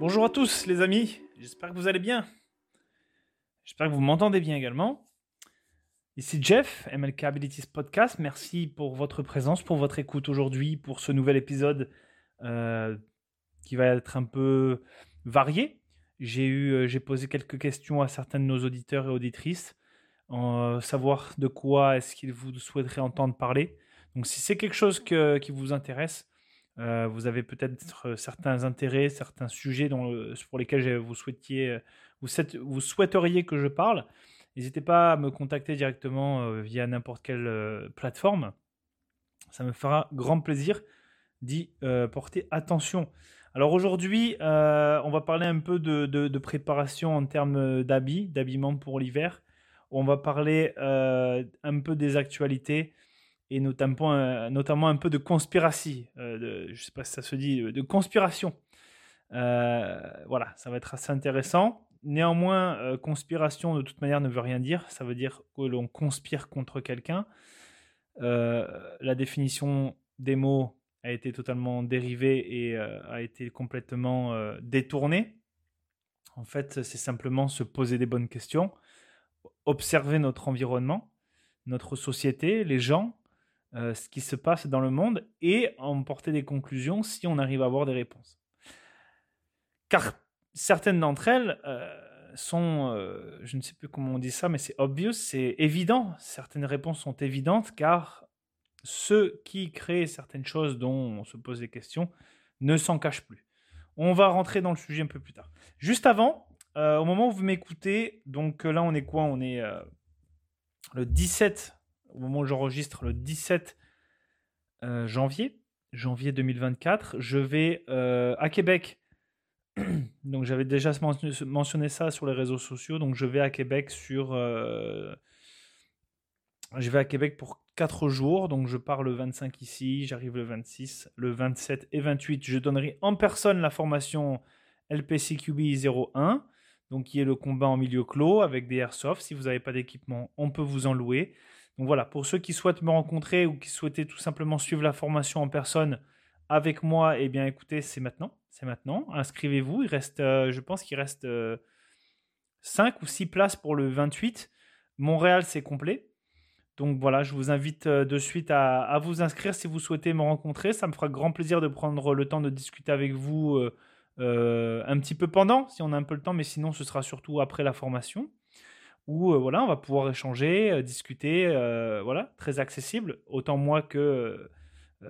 Bonjour à tous les amis, j'espère que vous allez bien. J'espère que vous m'entendez bien également. Ici Jeff, MLK Abilities Podcast. Merci pour votre présence, pour votre écoute aujourd'hui, pour ce nouvel épisode euh, qui va être un peu varié. J'ai eu, euh, j'ai posé quelques questions à certains de nos auditeurs et auditrices, en savoir de quoi est-ce qu'ils vous souhaiteraient entendre parler. Donc si c'est quelque chose que- qui vous intéresse, euh, vous avez peut-être certains intérêts, certains sujets euh, pour lesquels vous souhaitiez, euh, vous, souhait- vous souhaiteriez que je parle, n'hésitez pas à me contacter directement euh, via n'importe quelle euh, plateforme. Ça me fera grand plaisir d'y euh, porter attention. Alors aujourd'hui, euh, on va parler un peu de, préparation en termes d'habits, d'habillement pour l'hiver. On va parler euh, un peu des actualités et notamment, euh, notamment un peu de conspiratie. euh, de- je ne sais pas si ça se dit, de conspiration. Euh, voilà, ça va être assez intéressant. Néanmoins, conspiration de toute manière ne veut rien dire. Ça veut dire que l'on conspire contre quelqu'un. La définition des mots a été totalement dérivée et a été complètement détournée. En fait, c'est simplement se poser des bonnes questions, observer notre environnement, notre société, les gens, euh, ce qui se passe dans le monde et en porter des conclusions si on arrive à avoir des réponses. Car certaines d'entre elles euh, sont, euh, je ne sais plus comment on dit ça, mais c'est obvious, c'est évident. Certaines réponses sont évidentes car ceux qui créent certaines choses dont on se pose des questions ne s'en cachent plus. On va rentrer dans le sujet un peu plus tard. Juste avant, au moment où vous m'écoutez, donc là on est quoi? On est le 17, au moment où j'enregistre, le 17 euh, janvier, janvier 2024. Je vais euh, à Québec. donc j'avais déjà men- mentionné ça sur les réseaux sociaux. Donc je vais à Québec sur... euh, je vais à Québec pour 4 jours, donc je pars le 25 ici, j'arrive le 26, le 27 et 28. Je donnerai en personne la formation LPCQB 01, donc qui est le combat en milieu clos avec des airsoft. Si vous n'avez pas d'équipement, on peut vous en louer. Donc voilà, pour ceux qui souhaitent me rencontrer ou qui souhaitaient tout simplement suivre la formation en personne avec moi, eh bien écoutez, c'est maintenant, c'est maintenant. Inscrivez-vous, il reste, euh, je pense qu'il reste 5 ou 6 places pour le 28. Montréal, c'est complet. Donc voilà, je vous invite euh, de suite à, vous inscrire si vous souhaitez me rencontrer. Ça me fera grand plaisir de prendre le temps de discuter avec vous euh, euh, un petit peu pendant, si on a un peu le temps, mais sinon ce sera surtout après la formation. Où euh, voilà, on va pouvoir échanger, euh, discuter, euh, voilà, très accessible, autant moi que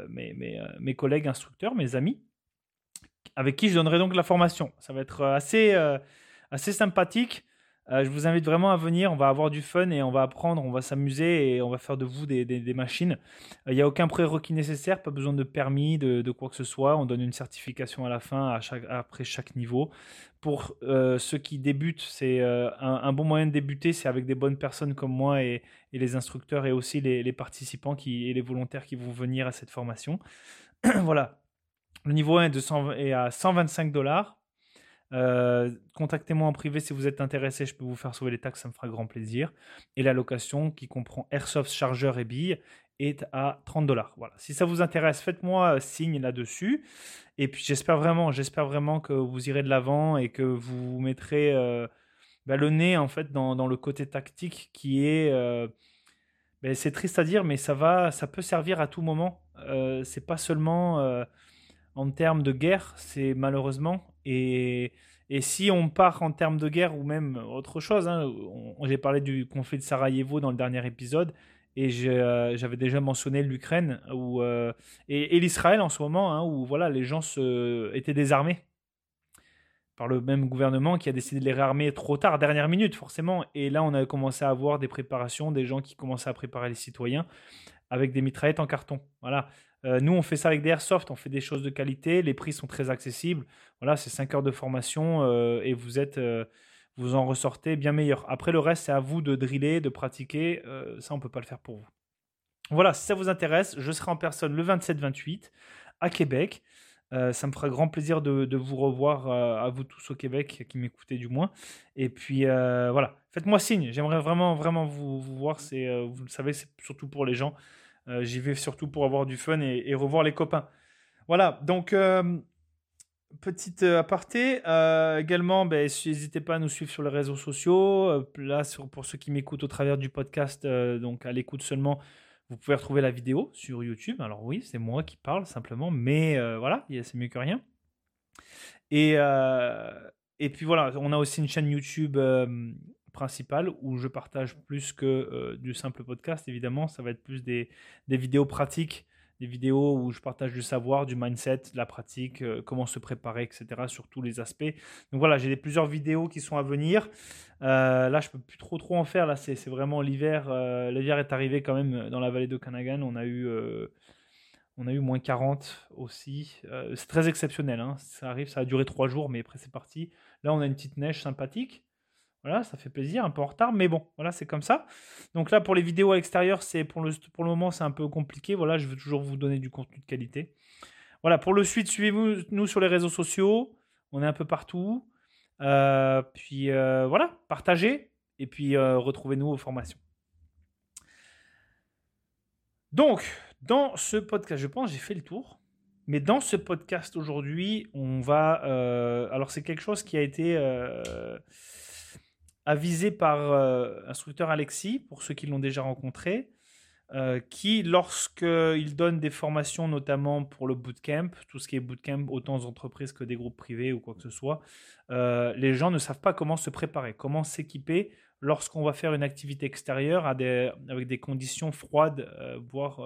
mes, mes, mes collègues instructeurs, mes amis, avec qui je donnerai donc la formation. Ça va être assez sympathique. Euh, je vous invite vraiment à venir, on va avoir du fun et on va apprendre, on va s'amuser et on va faire de vous des, machines. Il n'y a aucun prérequis nécessaire, pas besoin de permis, de, quoi que ce soit. On donne une certification à la fin, après chaque niveau. Pour euh, ceux qui débutent, c'est euh, un, bon moyen de débuter, c'est avec des bonnes personnes comme moi et, les instructeurs et aussi les, participants qui, et les volontaires qui vont venir à cette formation. voilà. Le niveau 1 est, de 100 est à 125 dollars. Euh, Contactez-moi en privé si vous êtes intéressé, je peux vous faire sauver les taxes, ça me fera grand plaisir. Et la location qui comprend Airsoft, chargeur et billes est à 30 dollars. Voilà. Si ça vous intéresse, faites-moi euh, signe là-dessus. Et puis j'espère vraiment, j'espère vraiment que vous irez de l'avant et que vous mettrez euh, bah, le nez en fait dans, le côté tactique qui est, ben, c'est triste à dire, mais ça va, ça peut servir à tout moment. C'est pas seulement en termes de guerre, c'est malheureusement. Et, si on part en termes de guerre ou même autre chose, hein, j'ai parlé du conflit de Sarajevo dans le dernier épisode et euh, j'avais déjà mentionné l'Ukraine euh, et, l'Israël en ce moment, hein, où voilà, les gens étaient désarmés par le même gouvernement qui a décidé de les réarmer trop tard, dernière minute forcément. Et là, on a commencé à avoir des préparations, des gens qui commençaient à préparer les citoyens avec des mitraillettes en carton. Voilà. Euh, nous, on fait ça avec des airsoft, on fait des choses de qualité, les prix sont très accessibles. Voilà, c'est 5 heures de formation euh, et vous êtes, euh, vous en ressortez bien meilleur. Après, le reste, c'est à vous de driller, de pratiquer. Ça, on peut pas le faire pour vous. Voilà, si ça vous intéresse, je serai en personne le 27-28 à Québec. Ça me fera grand plaisir de, vous revoir à vous tous au Québec, qui m'écoutez du moins. Et puis voilà, faites-moi signe. J'aimerais vraiment, vraiment vous, voir. C'est, vous le savez, c'est surtout pour les gens. Euh, J'y vais surtout pour avoir du fun et, revoir les copains. Voilà, donc euh, petite aparté. également, ben, n'hésitez pas à nous suivre sur les réseaux sociaux. là, pour ceux qui m'écoutent au travers du podcast, donc à l'écoute seulement, vous pouvez retrouver la vidéo sur YouTube. Alors oui, c'est moi qui parle simplement, mais voilà, c'est mieux que rien. Et puis voilà, on a aussi une chaîne YouTube principale où je partage plus que euh, du simple podcast, évidemment. Ça va être plus des, des, vidéos pratiques, des vidéos où je partage du savoir, du mindset, de la pratique, euh, comment se préparer, etc. sur tous les aspects. Donc voilà, j'ai plusieurs vidéos qui sont à venir. Euh, là, je peux plus trop trop en faire. Là, c'est vraiment l'hiver. l'hiver est arrivé quand même dans la vallée de Kanagan. On a eu on a eu moins 40 aussi. c'est très exceptionnel. Hein. Ça arrive, ça a duré trois jours, mais après c'est parti. Là, on a une petite neige sympathique. Voilà, ça fait plaisir, un peu en retard, mais bon, voilà, c'est comme ça. Donc là, pour les vidéos à l'extérieur, c'est pour le, moment, c'est un peu compliqué. Voilà, je veux toujours vous donner du contenu de qualité. Voilà, pour le suite, suivez-nous nous sur les réseaux sociaux. On est un peu partout. Euh, puis euh, voilà, partagez et puis euh, retrouvez-nous aux formations. Donc, dans ce podcast, je pense j'ai fait le tour. Mais dans ce podcast aujourd'hui, on va. alors, c'est quelque chose qui a été avisé par euh, instructeur Alexis, pour ceux qui l'ont déjà rencontré, euh, qui, lorsqu'il donne des formations, notamment pour le bootcamp, tout ce qui est bootcamp, autant aux entreprises que des groupes privés ou quoi que ce soit, euh, les gens ne savent pas comment se préparer, comment s'équiper lorsqu'on va faire une activité extérieure avec des conditions froides, voire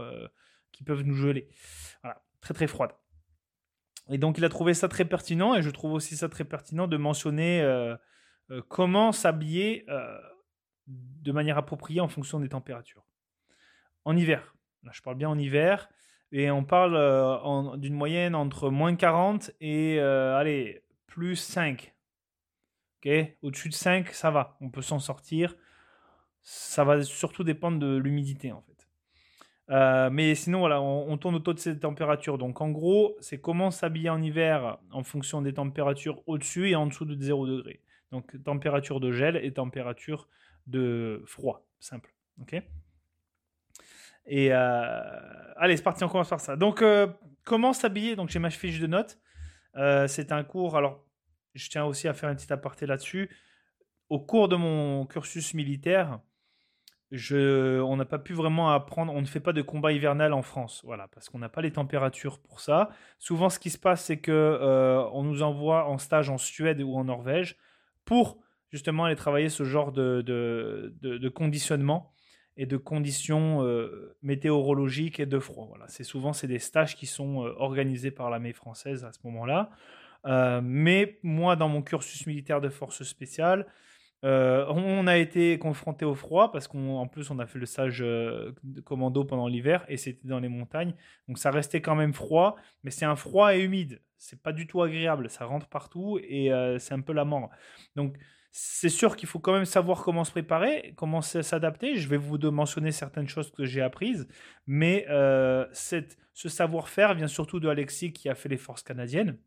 qui peuvent nous geler. Voilà, très très froides. Et donc il a trouvé ça très pertinent, et je trouve aussi ça très pertinent de mentionner euh, comment s'habiller euh, de manière appropriée en fonction des températures. En hiver, je parle bien en hiver, et on parle euh, d'une moyenne entre moins 40 et allez, plus 5. Au-dessus de 5, ça va, on peut s'en sortir. Ça va surtout dépendre de l'humidité en fait. mais sinon, voilà, on, on, tourne autour de ces températures. Donc, en gros, c'est comment s'habiller en hiver en fonction des températures au-dessus et en dessous de 0 degré. Donc température de gel et température de froid, simple. Ok? Et euh, allez, c'est parti, on commence par ça. Donc euh, comment s'habiller? Donc j'ai ma fiche de notes. Euh, c'est un cours. Alors je tiens aussi à faire un petit aparté là-dessus. Au cours de mon cursus militaire, on n'a pas pu vraiment apprendre, on ne fait pas de combat hivernal en France, voilà, parce qu'on n'a pas les températures pour ça. Souvent, ce qui se passe, c'est que on nous envoie en stage en Suède ou en Norvège pour justement aller travailler ce genre de, de, conditionnement et de conditions euh, météorologiques et de froid. Voilà. C'est souvent c'est des stages qui sont euh, organisés par l'armée française à ce moment-là. Euh, mais moi, dans mon cursus militaire de force spéciale, on a été confronté au froid parce qu'en plus on a fait le stage de commando pendant l'hiver et c'était dans les montagnes. Donc ça restait quand même froid, mais c'est un froid et humide c'est pas du tout agréable, ça rentre partout et euh, c'est un peu la mort. Donc c'est sûr qu'il faut quand même savoir comment se préparer, comment s'adapter. Je vais vous mentionner certaines choses que j'ai apprises, mais euh, ce savoir-faire vient surtout de Alexis qui a fait les forces canadiennes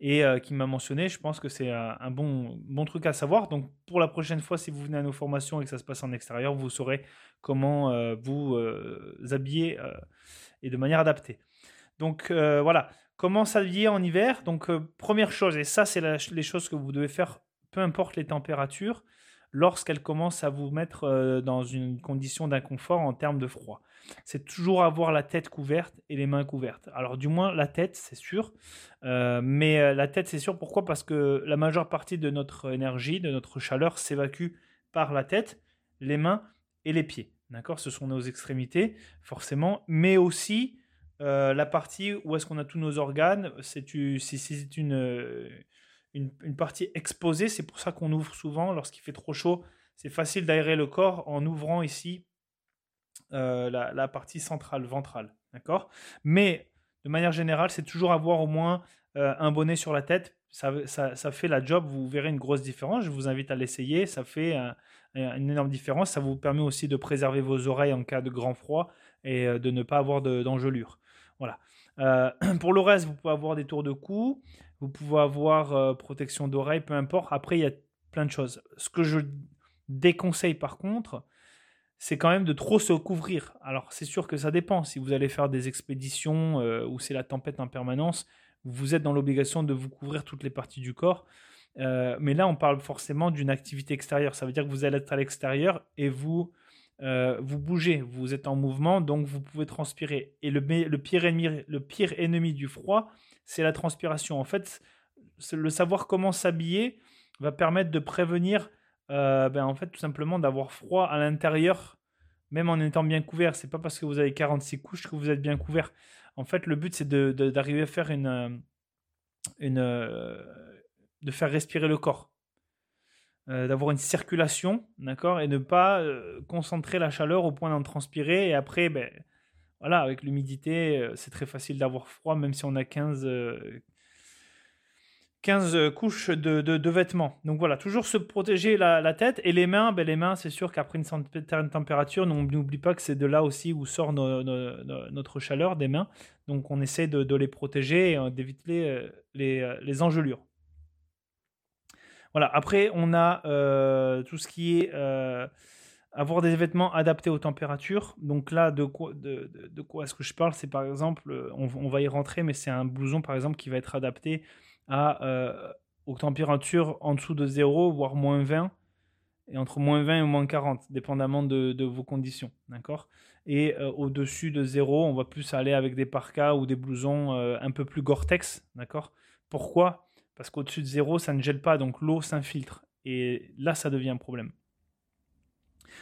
et euh, qui m'a mentionné. Je pense que c'est un, bon, bon truc à savoir. Donc pour la prochaine fois, si vous venez à nos formations et que ça se passe en extérieur, vous saurez comment vous habiller et de manière adaptée. Donc voilà, Comment s'habiller en hiver? Donc, euh, première chose, et ça, c'est les choses que vous devez faire, peu importe les températures, lorsqu'elles commencent à vous mettre euh, dans une condition d'inconfort en termes de froid. C'est toujours avoir la tête couverte et les mains couvertes. Alors, du moins, la tête, c'est sûr. Euh, mais la tête, c'est sûr. Pourquoi? Parce que la majeure partie de notre énergie, de notre chaleur, s'évacue par la tête, les mains et les pieds. D'accord? Ce sont nos extrémités, forcément. Mais aussi euh, la partie où est-ce qu'on a tous nos organes, c'est une, euh, une, une, partie exposée. C'est pour ça qu'on ouvre souvent lorsqu'il fait trop chaud. C'est facile d'aérer le corps en ouvrant ici euh, la, partie centrale, ventrale. Mais de manière générale, c'est toujours avoir au moins un bonnet sur la tête. Ça, fait la job. Vous verrez une grosse différence. Je vous invite à l'essayer. Ça fait une énorme différence. Ça vous permet aussi de préserver vos oreilles en cas de grand froid et de ne pas avoir d'engelure. Voilà. Euh, pour le reste, vous pouvez avoir des tours de cou, vous pouvez avoir euh, protection d'oreille, peu importe. Après, il y a plein de choses. Ce que je déconseille par contre, c'est quand même de trop se couvrir. Alors, c'est sûr que ça dépend. Si vous allez faire des expéditions euh, où c'est la tempête en permanence, vous êtes dans l'obligation de vous couvrir toutes les parties du corps. Euh, mais là, on parle forcément d'une activité extérieure. Ça veut dire que vous allez être à l'extérieur et vous, euh, vous bougez, vous êtes en mouvement, donc vous pouvez transpirer. Et le, pire, ennemi, du froid, c'est la transpiration. En fait, le savoir comment s'habiller va permettre de prévenir, euh, ben, en fait, tout simplement d'avoir froid à l'intérieur, même en étant bien couvert. C'est pas parce que vous avez 46 couches que vous êtes bien couvert. En fait, le but, c'est d'arriver à de faire respirer le corps, euh, d'avoir une circulation, d'accord, et ne pas euh, concentrer la chaleur au point d'en transpirer. Et après, ben, voilà, avec l'humidité, euh, c'est très facile d'avoir froid, même si on a 15, 15 couches de, vêtements. Donc voilà, toujours se protéger la, tête et les mains. Ben, les mains, c'est sûr qu'après une certaine température, on n'oublie pas que c'est de là aussi où sort notre chaleur des mains. Donc on essaie de, les protéger et d'éviter les, les engelures. Après, on a euh, tout ce qui est euh, avoir des vêtements adaptés aux températures. Donc là, de quoi, de, quoi est-ce que je parle? C'est par exemple, on, va y rentrer, mais c'est un blouson par exemple qui va être adapté euh, aux températures en dessous de 0, voire moins 20, et entre moins 20 et moins 40, dépendamment de, vos conditions. D'accord? Et au-dessus de 0, on va plus aller avec des parkas ou des blousons un peu plus Gore-Tex. D'accord? Pourquoi? Parce qu'au-dessus de zéro, ça ne gèle pas, donc l'eau s'infiltre. Et là, ça devient un problème.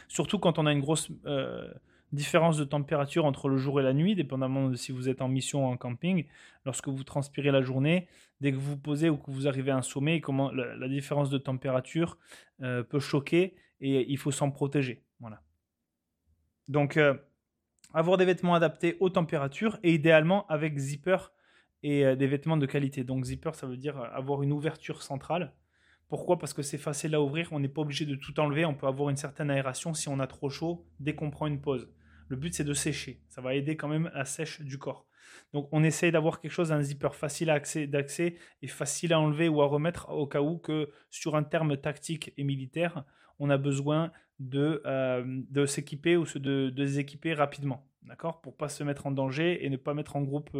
Surtout quand on a une grosse euh, différence de température entre le jour et la nuit, dépendamment de si vous êtes en mission ou en camping. Lorsque vous transpirez la journée, dès que vous vous posez ou que vous arrivez à un sommet, la, différence de température euh, peut choquer et il faut s'en protéger. Voilà. Donc, euh, avoir des vêtements adaptés aux températures et idéalement avec zipper et euh, des vêtements de qualité. Donc zipper, ça veut dire euh, avoir une ouverture centrale. Pourquoi? Parce que c'est facile à ouvrir, on n'est pas obligé de tout enlever, on peut avoir une certaine aération si on a trop chaud dès qu'on prend une pause. Le but c'est de sécher, ça va aider quand même à sèche du corps. Donc on essaye d'avoir quelque chose, un zipper facile d'accès et facile à enlever ou à remettre au cas où que sur un terme tactique et militaire, on a besoin de, euh, s'équiper ou de, de déséquiper rapidement. D'accord? Pour pas se mettre en danger et ne pas mettre en groupe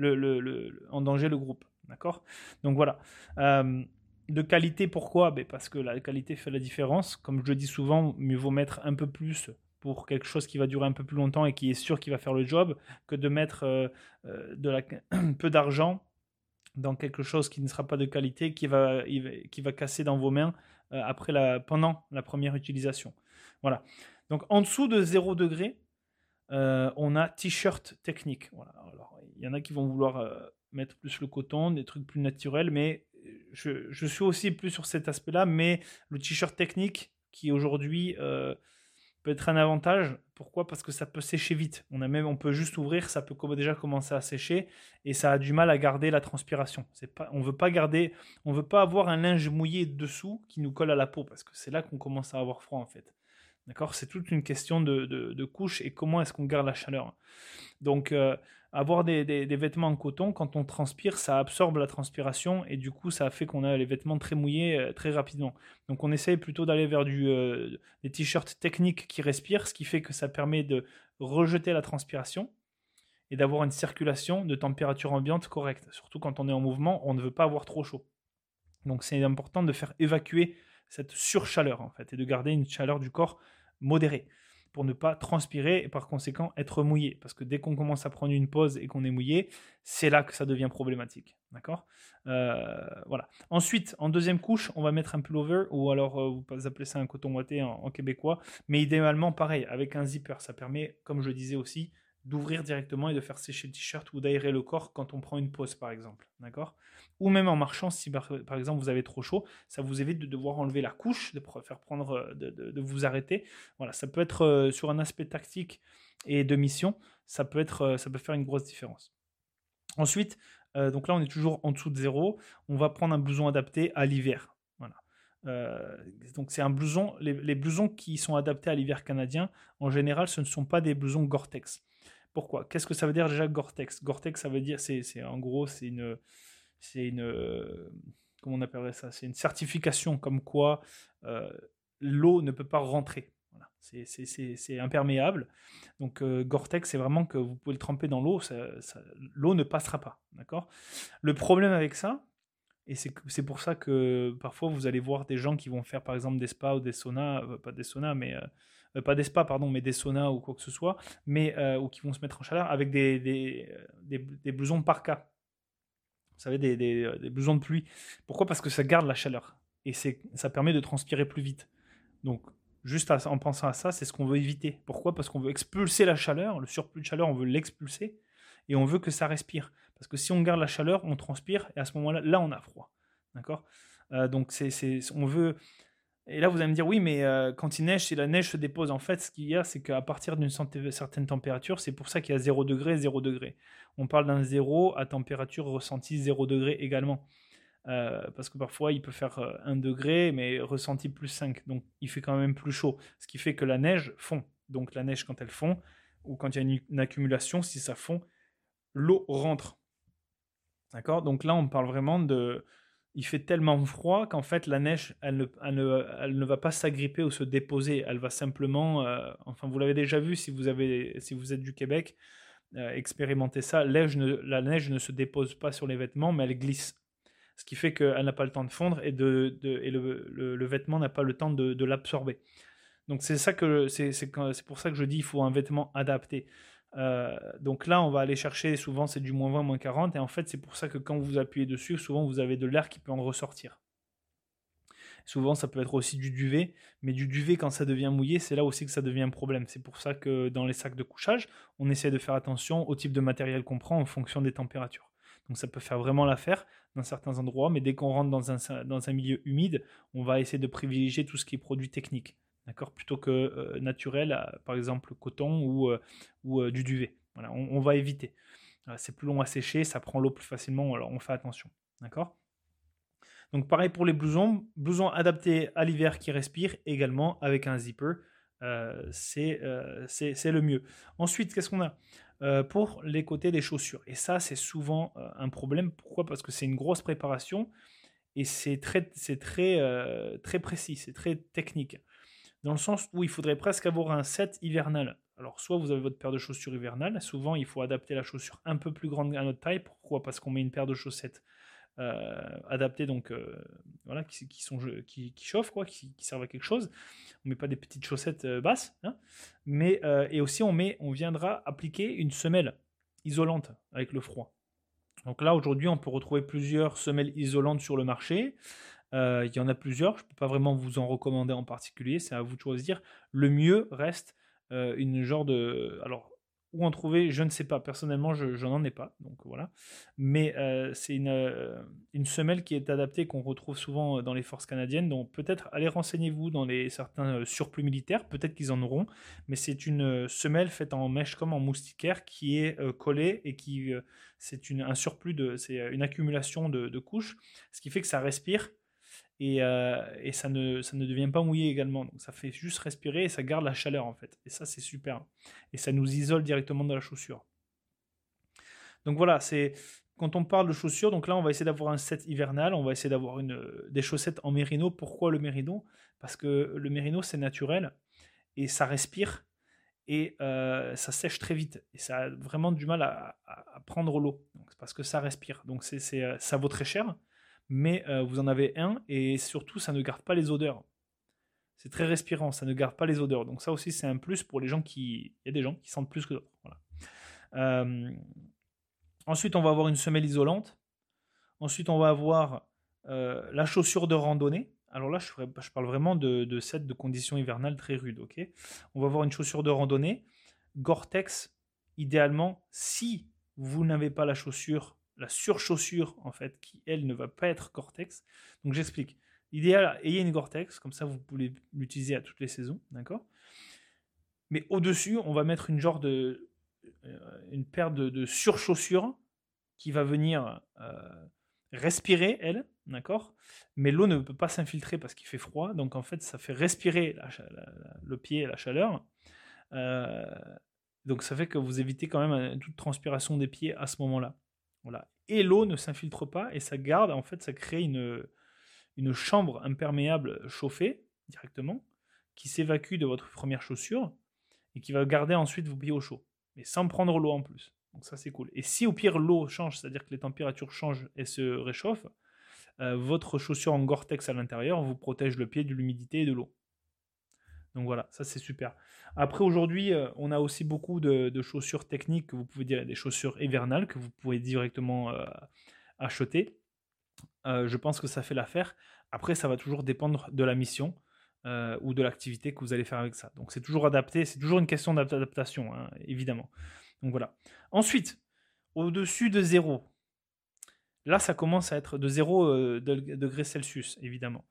en danger le groupe. D'accord? Donc voilà. Euh, de qualité, pourquoi? Ben Parce que la qualité fait la différence. Comme je le dis souvent, mieux vaut mettre un peu plus pour quelque chose qui va durer un peu plus longtemps et qui est sûr qu'il va faire le job que de mettre euh, euh, peu d'argent dans quelque chose qui ne sera pas de qualité, qui va, qui va casser dans vos mains après la, pendant la première utilisation. Voilà. Donc en dessous de 0 degré, on a t-shirt technique. Voilà. Alors, y en a qui vont vouloir euh, mettre plus le coton, des trucs plus naturels, mais je, je suis aussi plus sur cet aspect-là. Mais le t-shirt technique, qui aujourd'hui euh, peut être un avantage, pourquoi? Parce que ça peut sécher vite. On a même, on peut juste ouvrir, ça peut déjà commencer à sécher et ça a du mal à garder la transpiration. Pas, on veut pas garder, on veut pas avoir un linge mouillé dessous qui nous colle à la peau parce que c'est là qu'on commence à avoir froid en fait. D'accord? C'est toute une question de, de, couche et comment est-ce qu'on garde la chaleur. Donc, euh, avoir des, vêtements en coton, quand on transpire, ça absorbe la transpiration et du coup, ça fait qu'on a les vêtements très mouillés euh, très rapidement. Donc, on essaye plutôt d'aller vers du, euh, des t-shirts techniques qui respirent, ce qui fait que ça permet de rejeter la transpiration et d'avoir une circulation de température ambiante correcte. Surtout quand on est en mouvement, on ne veut pas avoir trop chaud. Donc, c'est important de faire évacuer cette surchaleur en fait et de garder une chaleur du corps modérée pour ne pas transpirer et par conséquent être mouillé. Parce que dès qu'on commence à prendre une pause et qu'on est mouillé, c'est là que ça devient problématique. D'accord? Euh, Voilà. Ensuite, en deuxième couche, on va mettre un pullover ou alors euh, vous appelez ça un coton ouaté en, en, québécois. Mais idéalement, pareil, avec un zipper. Ça permet, comme je disais aussi, d'ouvrir directement et de faire sécher le t-shirt ou d'aérer le corps quand on prend une pause par exemple. D'accord? Ou même en marchant, si par, exemple vous avez trop chaud, ça vous évite de devoir enlever la couche, de faire prendre, euh, de, vous arrêter. Voilà, ça peut être euh, sur un aspect tactique et de mission, ça peut, être, euh, ça peut faire une grosse différence. Ensuite, donc là on est toujours en dessous de zéro, on va prendre un blouson adapté à l'hiver. Voilà. donc c'est un blouson, les, les, blousons qui sont adaptés à l'hiver canadien, en général ce ne sont pas des blousons Gore-Tex. Pourquoi? Qu'est-ce que ça veut dire déjà Gore-Tex? Gore-Tex, ça veut dire, c'est en gros, c'est une, c'est une, comment on appellerait ça C'est une certification comme quoi euh, l'eau ne peut pas rentrer. Voilà. C'est imperméable. Donc Gore-Tex, c'est vraiment que vous pouvez le tremper dans l'eau, l'eau ne passera pas. D'accord? Le problème avec ça, et c'est pour ça que parfois vous allez voir des gens qui vont faire par exemple des spas ou des saunas, pas des saunas, mais pas des spas, pardon, mais des saunas ou quoi que ce soit, mais ou qui vont se mettre en chaleur avec des, des, des, des blousons parka. Vous savez, des, des, blousons de pluie. Pourquoi? Parce que ça garde la chaleur et ça permet de transpirer plus vite. Donc, juste en pensant à ça, c'est ce qu'on veut éviter. Pourquoi? Parce qu'on veut expulser la chaleur, le surplus de chaleur, on veut l'expulser et on veut que ça respire. Parce que si on garde la chaleur, on transpire et à ce moment-là, là, on a froid. D'accord? Euh, Donc, c'est, on veut. Et là, vous allez me dire, oui, mais euh, quand il neige, si la neige se dépose, en fait, ce qu'il y a, c'est qu'à partir d'une certaine température, c'est pour ça qu'il y a 0 degré, 0 degré. On parle d'un 0 à température ressentie 0 degré également. Euh, parce que parfois il peut faire 1 degré, mais ressenti plus 5, donc il fait quand même plus chaud. Ce qui fait que la neige fond. Donc la neige, quand elle fond, ou quand il y a une accumulation, si ça fond, l'eau rentre. D'accord? Donc là, on parle vraiment de. Il fait tellement froid qu'en fait, la neige, elle ne, elle ne, va pas s'agripper ou se déposer. Elle va simplement. Euh, enfin, vous l'avez déjà vu si vous, avez, si vous êtes du Québec, euh, expérimentez ça. La neige, ne, ne se dépose pas sur les vêtements, mais elle glisse. Ce qui fait qu'elle n'a pas le temps de fondre et, de, et le, le, vêtement n'a pas le temps de, de l'absorber. Donc c'est ça que c'est pour ça que je dis il faut un vêtement adapté. Euh, donc là, on va aller chercher, souvent c'est du moins 20, moins 40, et en fait c'est pour ça que quand vous appuyez dessus, souvent vous avez de l'air qui peut en ressortir. Souvent ça peut être aussi du duvet, mais du duvet quand ça devient mouillé, c'est là aussi que ça devient un problème. C'est pour ça que dans les sacs de couchage, on essaie de faire attention au type de matériel qu'on prend en fonction des températures. Donc ça peut faire vraiment l'affaire dans certains endroits, mais dès qu'on rentre dans un, dans un milieu humide, on va essayer de privilégier tout ce qui est produit technique d'accord, plutôt que euh, naturel, par exemple coton ou, euh, ou euh, du duvet. Voilà, on, va éviter. c'est plus long à sécher, ça prend l'eau plus facilement, alors on fait attention, d'accord? Donc pareil pour les blousons, blousons adaptés à l'hiver qui respire également avec un zipper, c'est le mieux. Ensuite, qu'est-ce qu'on a? Pour les côtés des chaussures, et ça c'est souvent un problème, pourquoi? Parce que c'est une grosse préparation et c'est très, très, très précis, c'est très technique dans le sens où il faudrait presque avoir un set hivernal. Alors, soit vous avez votre paire de chaussures hivernales, souvent il faut adapter la chaussure un peu plus grande à notre taille. Pourquoi? Parce qu'on met une paire de chaussettes euh, adaptées, donc euh, voilà, qui, sont, qui, chauffent, quoi, qui, servent à quelque chose. On met pas des petites chaussettes euh, basses, hein. mais et aussi on met, on viendra appliquer une semelle isolante avec le froid. Donc là aujourd'hui on peut retrouver plusieurs semelles isolantes sur le marché. Euh, il y en a plusieurs, je ne peux pas vraiment vous en recommander en particulier, c'est à vous de choisir. Le mieux reste euh, une genre de... Alors, où en trouver, je ne sais pas. Personnellement, je n'en ai pas, donc voilà. Mais euh, c'est une, une, semelle qui est adaptée, qu'on retrouve souvent dans les forces canadiennes. Donc peut-être allez renseignez-vous dans les, certains surplus militaires, peut-être qu'ils en auront. Mais c'est une semelle faite en mèche comme en moustiquaire qui est collée et qui c'est un surplus c'est une accumulation de couches, ce qui fait que ça respire euh, et, ça, ne, ça ne devient pas mouillé également. Donc ça fait juste respirer et ça garde la chaleur en fait. Et ça c'est super. Et ça nous isole directement de la chaussure. Donc voilà, c'est quand on parle de chaussures, donc là on va essayer d'avoir un set hivernal, on va essayer d'avoir une, des chaussettes en mérino. Pourquoi le mérino? Parce que le mérino c'est naturel et ça respire et euh, ça sèche très vite et ça a vraiment du mal à, à, prendre l'eau. parce que ça respire. Donc c'est, ça vaut très cher mais euh, vous en avez un et surtout ça ne garde pas les odeurs. C'est très respirant, ça ne garde pas les odeurs. Donc ça aussi c'est un plus pour les gens qui... Il y a des gens qui sentent plus que d'autres. Euh, ensuite on va avoir une semelle isolante. Ensuite on va avoir euh, la chaussure de randonnée. Alors là je, parle vraiment de, de set de conditions hivernales très rudes. on va avoir une chaussure de randonnée. Gore-Tex, idéalement, si vous n'avez pas la chaussure la surchaussure, en fait, qui, elle, ne va pas être Gore-Tex. Donc, j'explique. L'idéal, ayez une Gore-Tex, comme ça, vous pouvez l'utiliser à toutes les saisons, d'accord? Mais au-dessus, on va mettre une genre de... Euh, une paire de, surchaussures qui va venir euh, respirer, elle, d'accord? Mais l'eau ne peut pas s'infiltrer parce qu'il fait froid, donc en fait, ça fait respirer le pied et la chaleur. Euh, donc ça fait que vous évitez quand même toute transpiration des pieds à ce moment-là. Voilà. Et l'eau ne s'infiltre pas et ça garde, en fait, ça crée une, chambre imperméable chauffée directement qui s'évacue de votre première chaussure et qui va garder ensuite vos pieds au chaud, mais sans prendre l'eau en plus. Donc ça c'est cool. Et si au pire l'eau change, c'est-à-dire que les températures changent et se réchauffent, euh, votre chaussure en Gore-Tex à l'intérieur vous protège le pied de l'humidité et de l'eau. Donc voilà, ça c'est super. Après aujourd'hui, euh, on a aussi beaucoup de, chaussures techniques que vous pouvez dire, des chaussures hivernales que vous pouvez directement euh, acheter. je pense que ça fait l'affaire. Après, ça va toujours dépendre de la mission. ou de l'activité que vous allez faire avec ça. Donc c'est toujours adapté, c'est toujours une question d'adaptation, hein, évidemment. Donc voilà. Ensuite, au-dessus de 0, là ça commence à être de 0 euh, degrés Celsius, évidemment.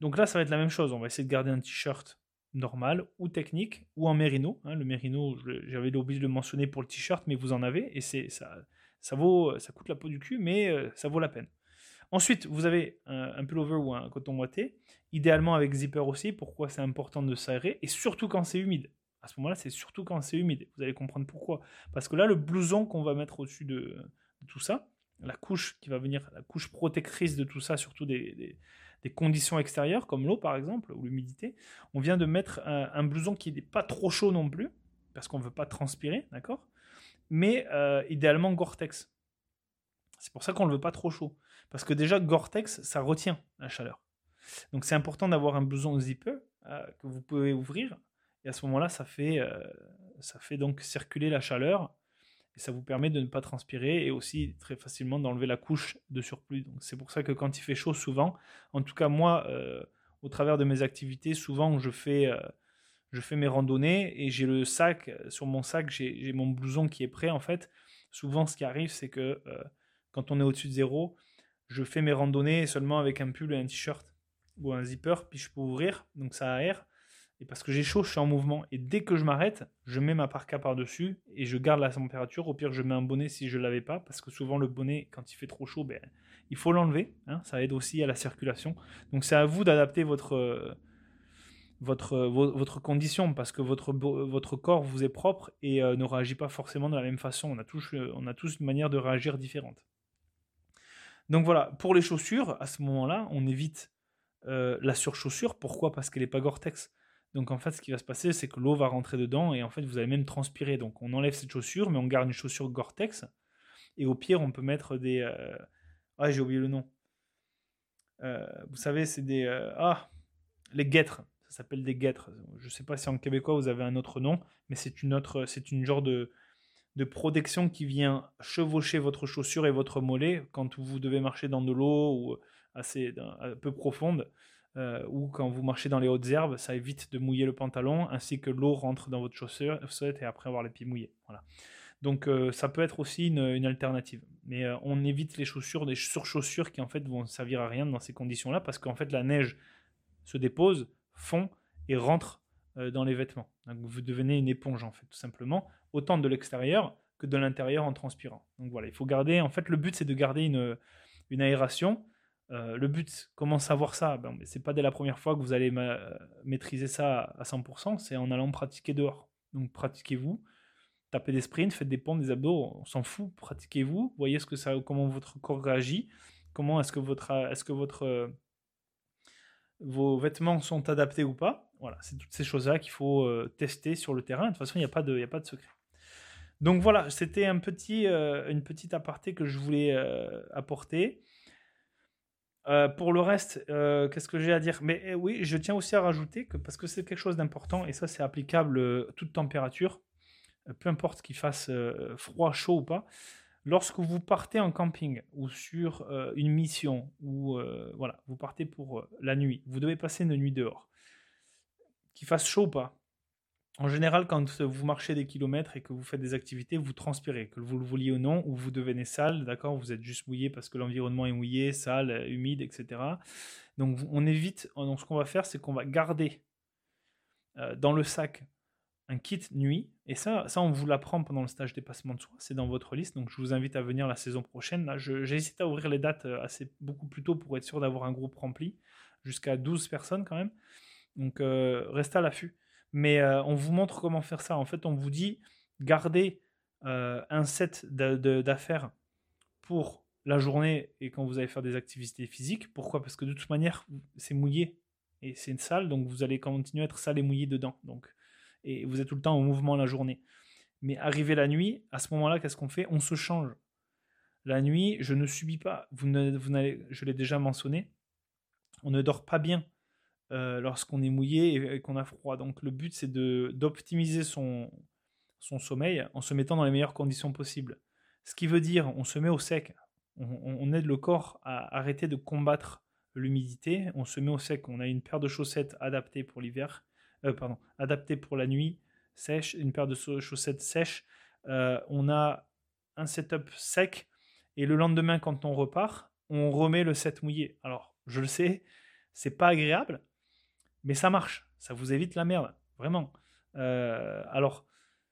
Donc là, ça va être la même chose. On va essayer de garder un t-shirt normal ou technique ou en mérino. Hein. le mérino, j'avais oublié de le mentionner pour le t-shirt, mais vous en avez et c'est ça, ça vaut, ça coûte la peau du cul, mais euh, ça vaut la peine. Ensuite, vous avez un, pullover ou un coton ouaté, idéalement avec zipper aussi. Pourquoi c'est important de s'aérer et surtout quand c'est humide? À ce moment-là, c'est surtout quand c'est humide. Vous allez comprendre pourquoi. Parce que là, le blouson qu'on va mettre au-dessus de, tout ça, la couche qui va venir, la couche protectrice de tout ça, surtout des, conditions extérieures, comme l'eau par exemple, ou l'humidité, on vient de mettre un, blouson qui n'est pas trop chaud non plus, parce qu'on ne veut pas transpirer, d'accord? Mais euh, idéalement Gore-Tex. C'est pour ça qu'on ne le veut pas trop chaud. Parce que déjà, Gore-Tex, ça retient la chaleur. Donc c'est important d'avoir un blouson zipper euh, que vous pouvez ouvrir et à ce moment-là, ça fait, euh, ça fait donc circuler la chaleur et ça vous permet de ne pas transpirer et aussi très facilement d'enlever la couche de surplus. Donc c'est pour ça que quand il fait chaud, souvent, en tout cas moi, euh, au travers de mes activités, souvent je fais, euh, je fais mes randonnées et j'ai le sac, sur mon sac, j'ai mon blouson qui est prêt en fait. Souvent, ce qui arrive, c'est que quand on est au-dessus de zéro, je fais mes randonnées seulement avec un pull et un t-shirt ou un zipper, puis je peux ouvrir, donc ça aère. Et parce que j'ai chaud, je suis en mouvement. Et dès que je m'arrête, je mets ma parka par-dessus et je garde la température. Au pire, je mets un bonnet si je ne l'avais pas. Parce que souvent, le bonnet, quand il fait trop chaud, ben, il faut l'enlever. Hein. ça aide aussi à la circulation. Donc, c'est à vous d'adapter votre, votre, votre condition. Parce que votre, votre corps vous est propre et euh, ne réagit pas forcément de la même façon. On a, tous, on a tous une manière de réagir différente. Donc voilà, pour les chaussures, à ce moment-là, on évite euh, la surchaussure. Pourquoi? Parce qu'elle n'est pas Gore-Tex. Donc en fait, ce qui va se passer, c'est que l'eau va rentrer dedans et en fait, vous allez même transpirer. Donc on enlève cette chaussure, mais on garde une chaussure Gore-Tex. Et au pire, on peut mettre des. Euh, ah, j'ai oublié le nom. Euh, vous savez, c'est des. Euh, ah, les guêtres. Ça s'appelle des guêtres. Je ne sais pas si en québécois vous avez un autre nom, mais c'est une autre, c'est une genre de, de protection qui vient chevaucher votre chaussure et votre mollet quand vous devez marcher dans de l'eau ou assez un peu profonde. Euh, ou quand vous marchez dans les hautes herbes, ça évite de mouiller le pantalon, ainsi que l'eau rentre dans votre chaussure et après avoir les pieds mouillés. Voilà. Donc euh, ça peut être aussi une, alternative. Mais euh, on évite les chaussures, des surchaussures qui en fait vont servir à rien dans ces conditions-là, parce qu'en fait la neige se dépose, fond et rentre dans les vêtements. Donc vous devenez une éponge en fait, tout simplement, autant de l'extérieur que de l'intérieur en transpirant. Donc voilà, il faut garder, en fait le but c'est de garder une, une aération euh, le but, comment savoir ça? Ben, C'est pas dès la première fois que vous allez maîtriser ça à 100%, c'est en allant pratiquer dehors. Donc pratiquez-vous, tapez des sprints, faites des pompes, des abdos, on s'en fout, pratiquez-vous, voyez ce que ça, comment votre corps réagit, comment est-ce que votre, est-ce que votre, euh, vos vêtements sont adaptés ou pas. Voilà, c'est toutes ces choses-là qu'il faut euh, tester sur le terrain. De toute façon, il n'y a, pas de, a pas de secret. Donc voilà, c'était un petit, une petite aparté que je voulais apporter. Euh, pour le reste, euh, qu'est-ce que j'ai à dire? Mais eh oui, je tiens aussi à rajouter que parce que c'est quelque chose d'important et ça c'est applicable euh, toute température, peu importe qu'il fasse froid, chaud ou pas. Lorsque vous partez en camping ou sur une mission ou voilà, vous partez pour la nuit, vous devez passer une nuit dehors, qu'il fasse chaud ou pas. En général, quand vous marchez des kilomètres et que vous faites des activités, vous transpirez, que vous le vouliez ou non, ou vous devenez sale, d'accord Vous êtes juste mouillé parce que l'environnement est mouillé, sale, humide, etc. Donc on évite, donc ce qu'on va faire, c'est qu'on va garder euh, dans le sac un kit nuit, et ça, ça on vous l'apprend pendant le stage dépassement de soi, c'est dans votre liste, donc je vous invite à venir la saison prochaine. Là, j'ai hésité à ouvrir les dates euh, assez beaucoup plus tôt pour être sûr d'avoir un groupe rempli, jusqu'à 12 personnes quand même. Donc euh, restez à l'affût. Mais euh, on vous montre comment faire ça. En fait, on vous dit gardez euh, un set d'affaires pour la journée et quand vous allez faire des activités physiques. Pourquoi? Parce que de toute manière, c'est mouillé. Et c'est une salle, donc vous allez continuer à être sale et mouillé dedans. Donc, et vous êtes tout le temps en mouvement la journée. Mais arrivé la nuit, à ce moment-là, qu'est-ce qu'on fait? On se change. La nuit, je ne subis pas. Vous ne, vous je l'ai déjà mentionné. On ne dort pas bien euh, lorsqu'on est mouillé et, qu'on a froid. Donc le but, c'est d'optimiser son, son sommeil en se mettant dans les meilleures conditions possibles. Ce qui veut dire, on se met au sec. On, aide le corps à arrêter de combattre l'humidité. On se met au sec. On a une paire de chaussettes adaptées pour l'hiver. Euh, pardon, adaptées pour la nuit sèche, une paire de chaussettes sèches. Euh, on a un setup sec et le lendemain, quand on repart, on remet le set mouillé. Alors, je le sais, c'est pas agréable, mais ça marche. Ça vous évite la merde, vraiment. Euh, alors,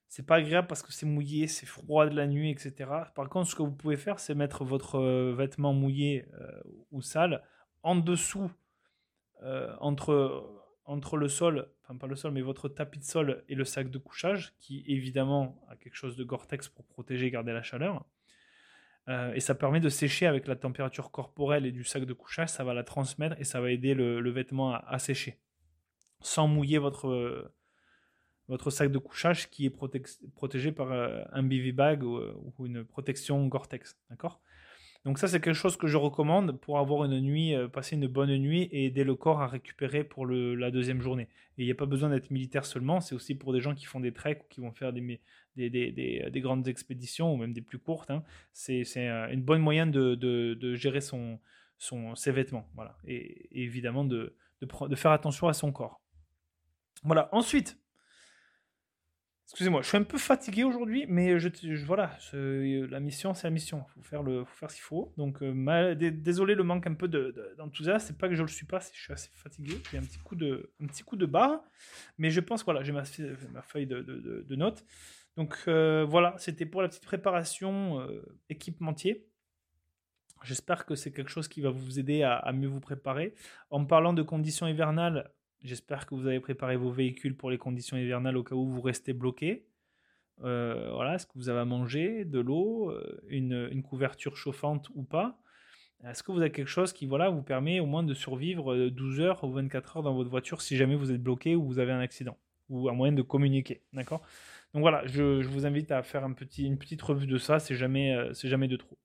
c'est pas agréable parce que c'est mouillé, c'est froid de la nuit, etc. Par contre, ce que vous pouvez faire, c'est mettre votre euh, vêtement mouillé ou sale en dessous, entre le sol, enfin pas le sol, mais votre tapis de sol et le sac de couchage, qui évidemment a quelque chose de Gore-Tex pour protéger et garder la chaleur. Euh, et ça permet de sécher avec la température corporelle et du sac de couchage, ça va la transmettre et ça va aider le, vêtement à, sécher. Sans mouiller votre, votre sac de couchage qui est protégé par euh, un BV bag ou, ou une protection Gore-Tex. D'accord? Donc ça, c'est quelque chose que je recommande pour avoir une nuit, euh, passer une bonne nuit et aider le corps à récupérer pour la deuxième journée. Et il n'y a pas besoin d'être militaire seulement, c'est aussi pour des gens qui font des treks ou qui vont faire des, des, grandes expéditions ou même des plus courtes. Hein. C'est euh, une bonne moyen de, gérer ses vêtements. Voilà. Et, évidemment de, de faire attention à son corps. Voilà. Ensuite, Excusez-moi, je suis un peu fatigué aujourd'hui, mais je, voilà, la mission, c'est la mission. Il faut faire, le, ce qu'il faut. Donc, euh, désolé le manque un peu d'enthousiasme. c'est pas que je le suis pas, je suis assez fatigué. J'ai un petit coup de, un petit coup de barre, mais je pense voilà, j'ai ma, ma, feuille de, notes. Donc euh, voilà, c'était pour la petite préparation euh, équipementier. J'espère que c'est quelque chose qui va vous aider à, mieux vous préparer. En parlant de conditions hivernales, J'espère que vous avez préparé vos véhicules pour les conditions hivernales au cas où vous restez bloqué. Euh, voilà, est-ce que vous avez à manger, de l'eau, euh, une, couverture chauffante ou pas? Est-ce que vous avez quelque chose qui voilà, vous permet au moins de survivre 12 euh, heures ou 24 heures dans votre voiture si jamais vous êtes bloqué ou vous avez un accident Ou un moyen de communiquer, d'accord? Donc voilà, je, vous invite à faire un petit, une petite revue de ça, c'est jamais, c'est jamais de trop.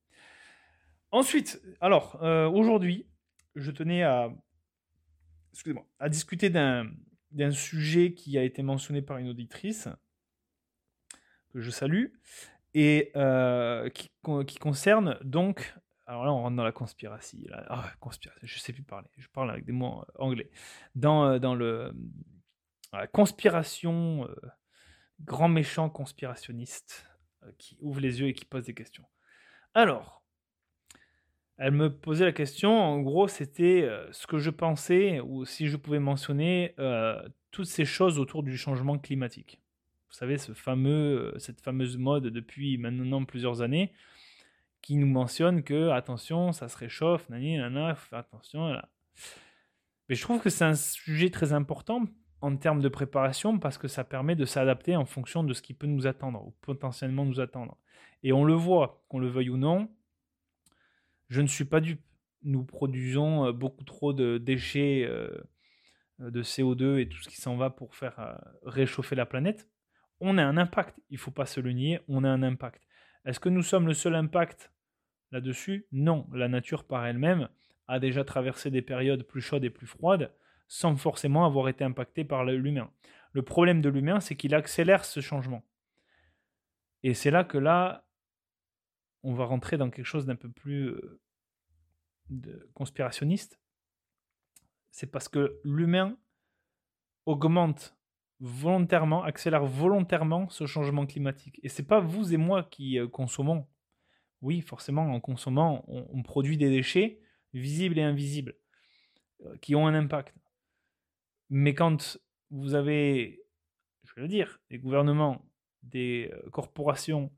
Ensuite, alors, aujourd'hui, je tenais à à discuter d'un, sujet qui a été mentionné par une auditrice, que je salue, et euh, qui, concerne donc. Alors là, on rentre dans la conspiration. Là. Ah, conspiration, je sais plus parler. Je parle avec des mots euh, anglais. Dans, euh, dans le la conspiration, grand méchant conspirationniste qui ouvre les yeux et qui pose des questions. Alors, elle me posait la question, en gros, c'était euh, ce que je pensais, ou si je pouvais mentionner euh, toutes ces choses autour du changement climatique. Vous savez, ce fameux, euh, cette fameuse mode depuis maintenant plusieurs années, qui nous mentionne que, attention, ça se réchauffe, nani, nana, faut faire attention. Mais je trouve que c'est un sujet très important en termes de préparation parce que ça permet de s'adapter en fonction de ce qui peut nous attendre ou potentiellement nous attendre. Et on le voit, qu'on le veuille ou non, je ne suis pas dupe. Nous produisons euh, beaucoup trop de déchets euh, de CO2 et tout ce qui s'en va pour faire euh, réchauffer la planète. On a un impact, il ne faut pas se le nier, on a un impact. Est-ce que nous sommes le seul impact là-dessus? Non, la nature par elle-même a déjà traversé des périodes plus chaudes et plus froides sans forcément avoir été impactée par l'humain. Le problème de l'humain, c'est qu'il accélère ce changement. Et c'est là que là, on va rentrer dans quelque chose d'un peu plus de conspirationniste, c'est parce que l'humain augmente volontairement, accélère volontairement ce changement climatique. Et c'est pas vous et moi qui euh, consommons. Oui, forcément, en consommant, on, produit des déchets visibles et invisibles euh, qui ont un impact. Mais quand vous avez, je vais le dire, des gouvernements, des euh, corporations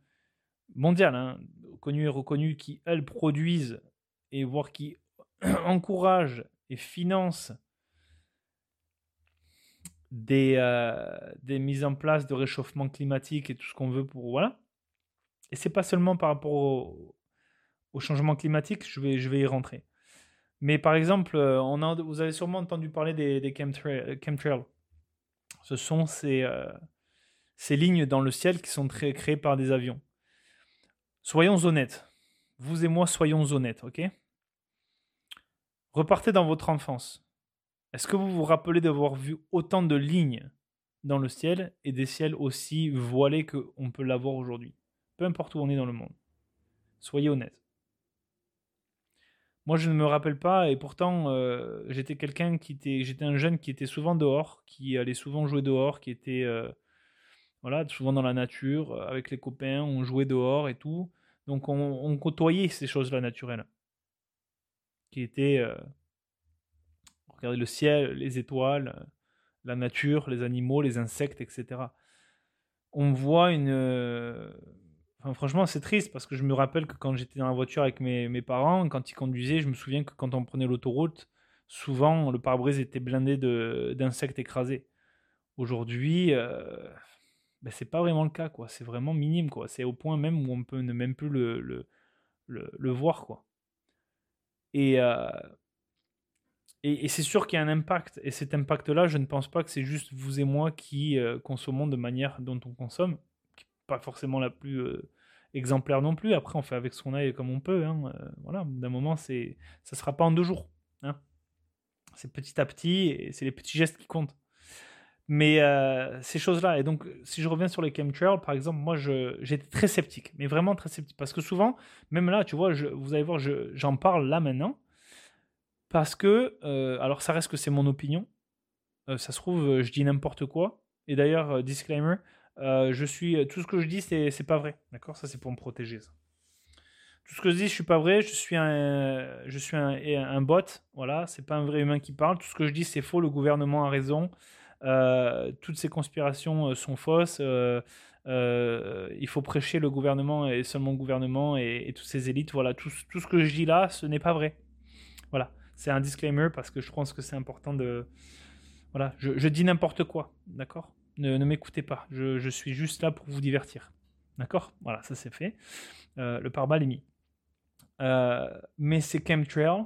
mondiales, hein, connues et reconnues, qui, elles, produisent et voir qui encourage et finance des, euh, des mises en place de réchauffement climatique et tout ce qu'on veut pour voilà. Et c'est pas seulement par rapport au, changement climatique, je vais, je vais y rentrer. Mais par exemple, euh, on a, vous avez sûrement entendu parler des, des chemtrails. Ce sont ces, ces lignes dans le ciel qui sont créées par des avions. Soyons honnêtes. Vous et moi, soyons honnêtes, ok? Repartez dans votre enfance. Est-ce que vous vous rappelez d'avoir vu autant de lignes dans le ciel et des ciels aussi voilés qu'on peut l'avoir aujourd'hui? Peu importe où on est dans le monde. Soyez honnêtes. Moi, je ne me rappelle pas, et pourtant, euh, j'étais quelqu'un qui était, j'étais un jeune qui était souvent dehors, qui allait souvent jouer dehors, qui était, euh, voilà, souvent dans la nature, euh, avec les copains, on jouait dehors et tout. Donc, on, côtoyait ces choses-là naturelles, qui étaient, regardez le ciel, les étoiles, la nature, les animaux, les insectes, etc. On voit une franchement, c'est triste parce que je me rappelle que quand j'étais dans la voiture avec mes, parents, quand ils conduisaient, je me souviens que quand on prenait l'autoroute, souvent le pare-brise était blindé d'insectes écrasés. Aujourd'hui, euh, ben, c'est pas vraiment le cas, quoi. C'est vraiment minime, quoi. C'est au point même où on peut ne même plus le, le, le, voir, quoi. Et, euh, et, c'est sûr qu'il y a un impact. Et cet impact-là, je ne pense pas que c'est juste vous et moi qui euh, consommons de manière dont on consomme, pas forcément la plus euh, exemplaire non plus. Après, on fait avec a et comme on peut. Hein. Voilà, d'un moment, c'est, ça sera pas en deux jours. Hein. C'est petit à petit et c'est les petits gestes qui comptent. Mais euh, ces choses-là, et donc si je reviens sur les chemtrails, par exemple, moi j'étais très sceptique, mais vraiment très sceptique, parce que souvent, même là, tu vois, vous allez voir, j'en parle là maintenant, parce que, alors ça reste que c'est mon opinion, ça se trouve, je dis n'importe quoi, et d'ailleurs, disclaimer, euh, je suis, tout ce que je dis, c'est, pas vrai. D'accord? Ça, c'est pour me protéger. Ça. Tout ce que je dis, je suis pas vrai. Je suis un bot. Voilà, c'est pas un vrai humain qui parle. Tout ce que je dis, c'est faux. Le gouvernement a raison. Euh, toutes ces conspirations euh, sont fausses. il faut prêcher le gouvernement et seulement le gouvernement et, toutes ces élites. Voilà, tout, ce que je dis là, ce n'est pas vrai. Voilà, c'est un disclaimer parce que je pense que c'est important de. Voilà, je, dis n'importe quoi, d'accord? Ne, m'écoutez pas. Je, suis juste là pour vous divertir. D'accord? Voilà, ça c'est fait. Euh, le pare-balles est mis. Euh, mais c'est chemtrail.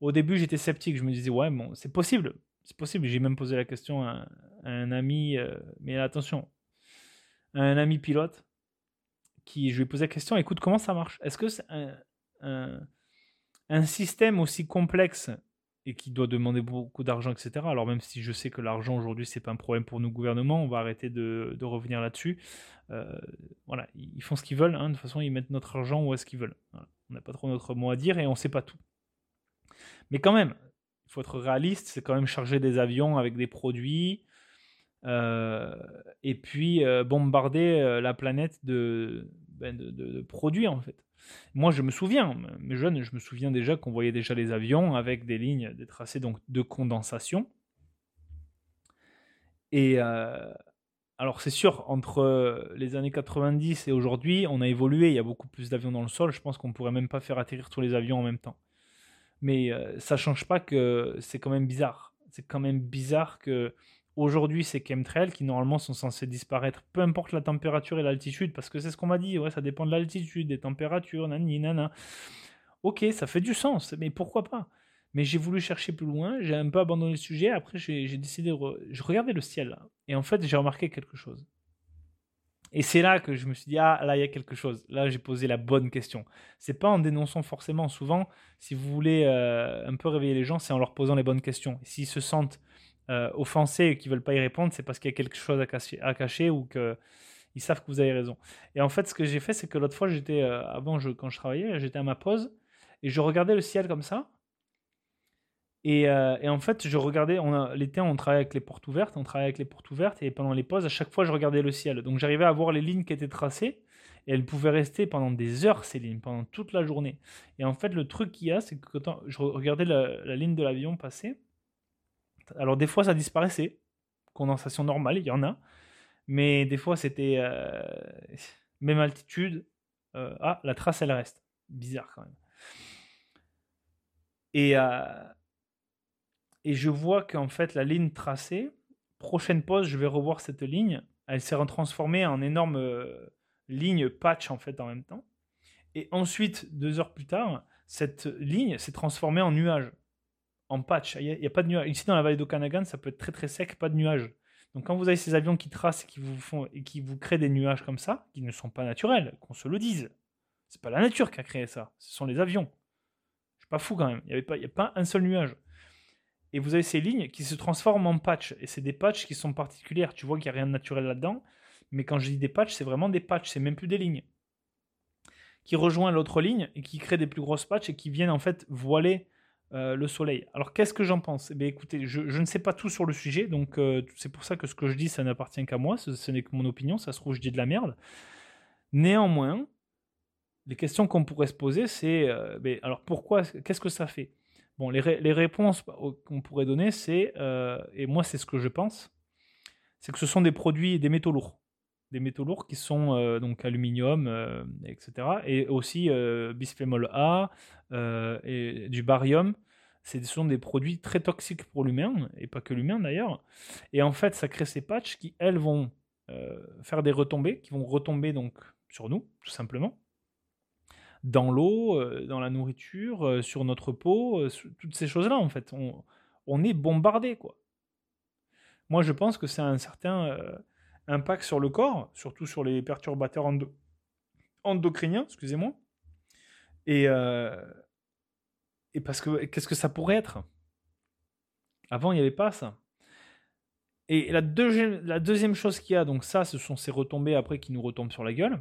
Au début, j'étais sceptique. Je me disais, ouais, bon, c'est possible. C'est possible. J'ai même posé la question à, un ami. Euh, mais attention, un ami pilote qui, je lui ai posé la question, écoute, comment ça marche? Est-ce que c'est un, système aussi complexe et qui doit demander beaucoup d'argent, etc. Alors même si je sais que l'argent aujourd'hui c'est pas un problème pour nos gouvernements, on va arrêter de, revenir là-dessus. Euh, voilà, ils font ce qu'ils veulent. Hein. De toute façon, ils mettent notre argent où est-ce qu'ils veulent. On n'a pas trop notre mot à dire et on sait pas tout. Mais quand même, faut être réaliste. C'est quand même charger des avions avec des produits. Euh, et puis euh, bombarder la planète de, ben, de, produits en fait. Moi, je me souviens, mes jeunes, je me souviens déjà qu'on voyait déjà les avions avec des lignes, des tracés donc, de condensation. Et euh, alors, c'est sûr, entre les années 90 et aujourd'hui, on a évolué. Il y a beaucoup plus d'avions dans le sol. Je pense qu'on pourrait même pas faire atterrir tous les avions en même temps. Mais euh, ça change pas que c'est quand même bizarre. C'est quand même bizarre que Aujourd'hui, c'est chemtrails qui normalement sont censés disparaître, peu importe la température et l'altitude, parce que c'est ce qu'on m'a dit, ouais, ça dépend de l'altitude, des températures, nani, nana. Ok, ça fait du sens, mais pourquoi pas? Mais j'ai voulu chercher plus loin, j'ai un peu abandonné le sujet, après j'ai décidé, je regardais le ciel, et en fait j'ai remarqué quelque chose. Et c'est là que je me suis dit, ah là il y a quelque chose, là j'ai posé la bonne question. C'est pas en dénonçant forcément, souvent, si vous voulez euh, un peu réveiller les gens, c'est en leur posant les bonnes questions. S'ils se sentent euh, offensés et qui veulent pas y répondre, c'est parce qu'il y a quelque chose à cacher, à cacher ou que ils savent que vous avez raison. Et en fait, ce que j'ai fait, c'est que l'autre fois, j'étais euh, avant, je, quand je travaillais, j'étais à ma pause et je regardais le ciel comme ça. Et, euh, et en fait, je regardais, l'été, on travaillait avec les portes ouvertes, on travaillait avec les portes ouvertes, et pendant les pauses, à chaque fois, je regardais le ciel. Donc, j'arrivais à voir les lignes qui étaient tracées, et elles pouvaient rester pendant des heures, ces lignes, pendant toute la journée. Et en fait, le truc qu'il y a, c'est que quand je regardais la, ligne de l'avion passer, alors des fois ça disparaissait, condensation normale, il y en a, mais des fois c'était euh, même altitude. Euh, ah, la trace elle reste. Bizarre quand même. Et, et je vois qu'en fait la ligne tracée, prochaine pause, je vais revoir cette ligne. Elle s'est transformée en énorme ligne patch en fait en même temps. Et ensuite, deux heures plus tard, cette ligne s'est transformée en nuage, en patch. Il n'y a, pas de nuage. Ici, dans la vallée d'Okanagan, ça peut être très très sec, pas de nuages. Donc quand vous avez ces avions qui tracent et qui vous, font, et qui vous créent des nuages comme ça, qui ne sont pas naturels, qu'on se le dise, c'est pas la nature qui a créé ça, ce sont les avions. Je suis pas fou quand même, il n'y a pas un seul nuage. Et vous avez ces lignes qui se transforment en patchs. Et c'est des patchs qui sont particulières. Tu vois qu'il n'y a rien de naturel là-dedans. Mais quand je dis des patchs, c'est vraiment des patchs, c'est même plus des lignes. Qui rejoint l'autre ligne et qui crée des plus grosses patchs et qui viennent en fait voiler euh, le soleil. Alors qu'est-ce que j'en pense? Eh Écoutez, je, ne sais pas tout sur le sujet, donc euh, c'est pour ça que ce que je dis, ça n'appartient qu'à moi, ce, n'est que mon opinion, ça se trouve, je dis de la merde. Néanmoins, les questions qu'on pourrait se poser, c'est euh, alors pourquoi, qu'est-ce que ça fait? Bon, les, réponses qu'on pourrait donner, c'est, et moi c'est ce que je pense, c'est que ce sont des produits, des métaux lourds. Des métaux lourds qui sont donc aluminium, etc. Et aussi bisphénol A et du barium ce sont des produits très toxiques pour l'humain, et pas que l'humain d'ailleurs. Et en fait, ça crée ces patchs qui, elles, vont euh, faire des retombées, qui vont retomber donc sur nous, tout simplement. Dans l'eau, euh, dans la nourriture, euh, sur notre peau, toutes ces choses-là, en fait. On, est bombardé, quoi. Moi, je pense que c'est un certain impact sur le corps, surtout sur les perturbateurs endocriniens, excusez-moi. Et, et parce que qu'est-ce que ça pourrait être? Avant, il n'y avait pas ça. Et la, deuxième, la deuxième chose qu'il y a, donc ça, ce sont ces retombées après qui nous retombent sur la gueule.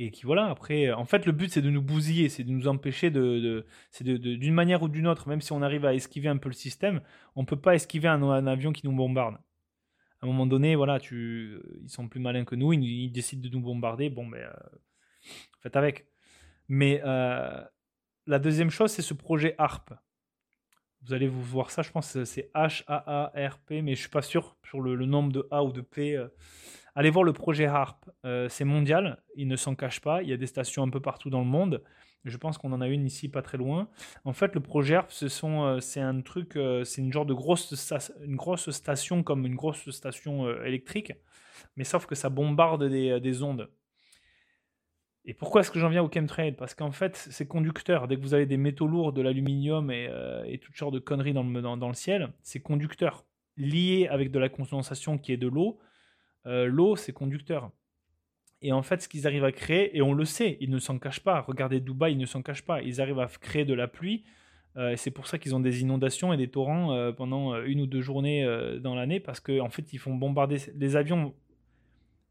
Et qui voilà, après, en fait, le but c'est de nous bousiller, c'est de nous empêcher de. c'est d'une manière ou d'une autre, même si on arrive à esquiver un peu le système, on peut pas esquiver un, avion qui nous bombarde. À un moment donné, voilà, tu, ils sont plus malins que nous, ils, décident de nous bombarder, bon, ben, euh, faites avec. Mais euh, la deuxième chose, c'est ce projet ARP. Vous allez vous voir ça, je pense c'est H-A-A-R-P, mais je suis pas sûr sur le, nombre de A ou de P. Euh. Allez voir le projet ARP. Euh, c'est mondial, il ne s'en cache pas. Il y a des stations un peu partout dans le monde. Je pense qu'on en a une ici, pas très loin. En fait, le projet ARP, euh, c'est un truc, c'est une genre de grosse, une grosse station comme une grosse station électrique, mais sauf que ça bombarde des ondes. Et pourquoi est-ce que j'en viens au chemtrail? Parce qu'en fait, c'est conducteur. Dès que vous avez des métaux lourds, de l'aluminium et, euh, toutes sortes de conneries dans le, dans, le ciel, c'est conducteur. Lié avec de la condensation qui est de l'eau, euh, l'eau, c'est conducteur. Et en fait, ce qu'ils arrivent à créer, et on le sait, ils ne s'en cachent pas. Regardez Dubaï, ils ne s'en cachent pas. Ils arrivent à créer de la pluie. Euh, et c'est pour ça qu'ils ont des inondations et des torrents pendant une ou deux journées dans l'année, parce qu'en en fait, ils font bombarder. Les avions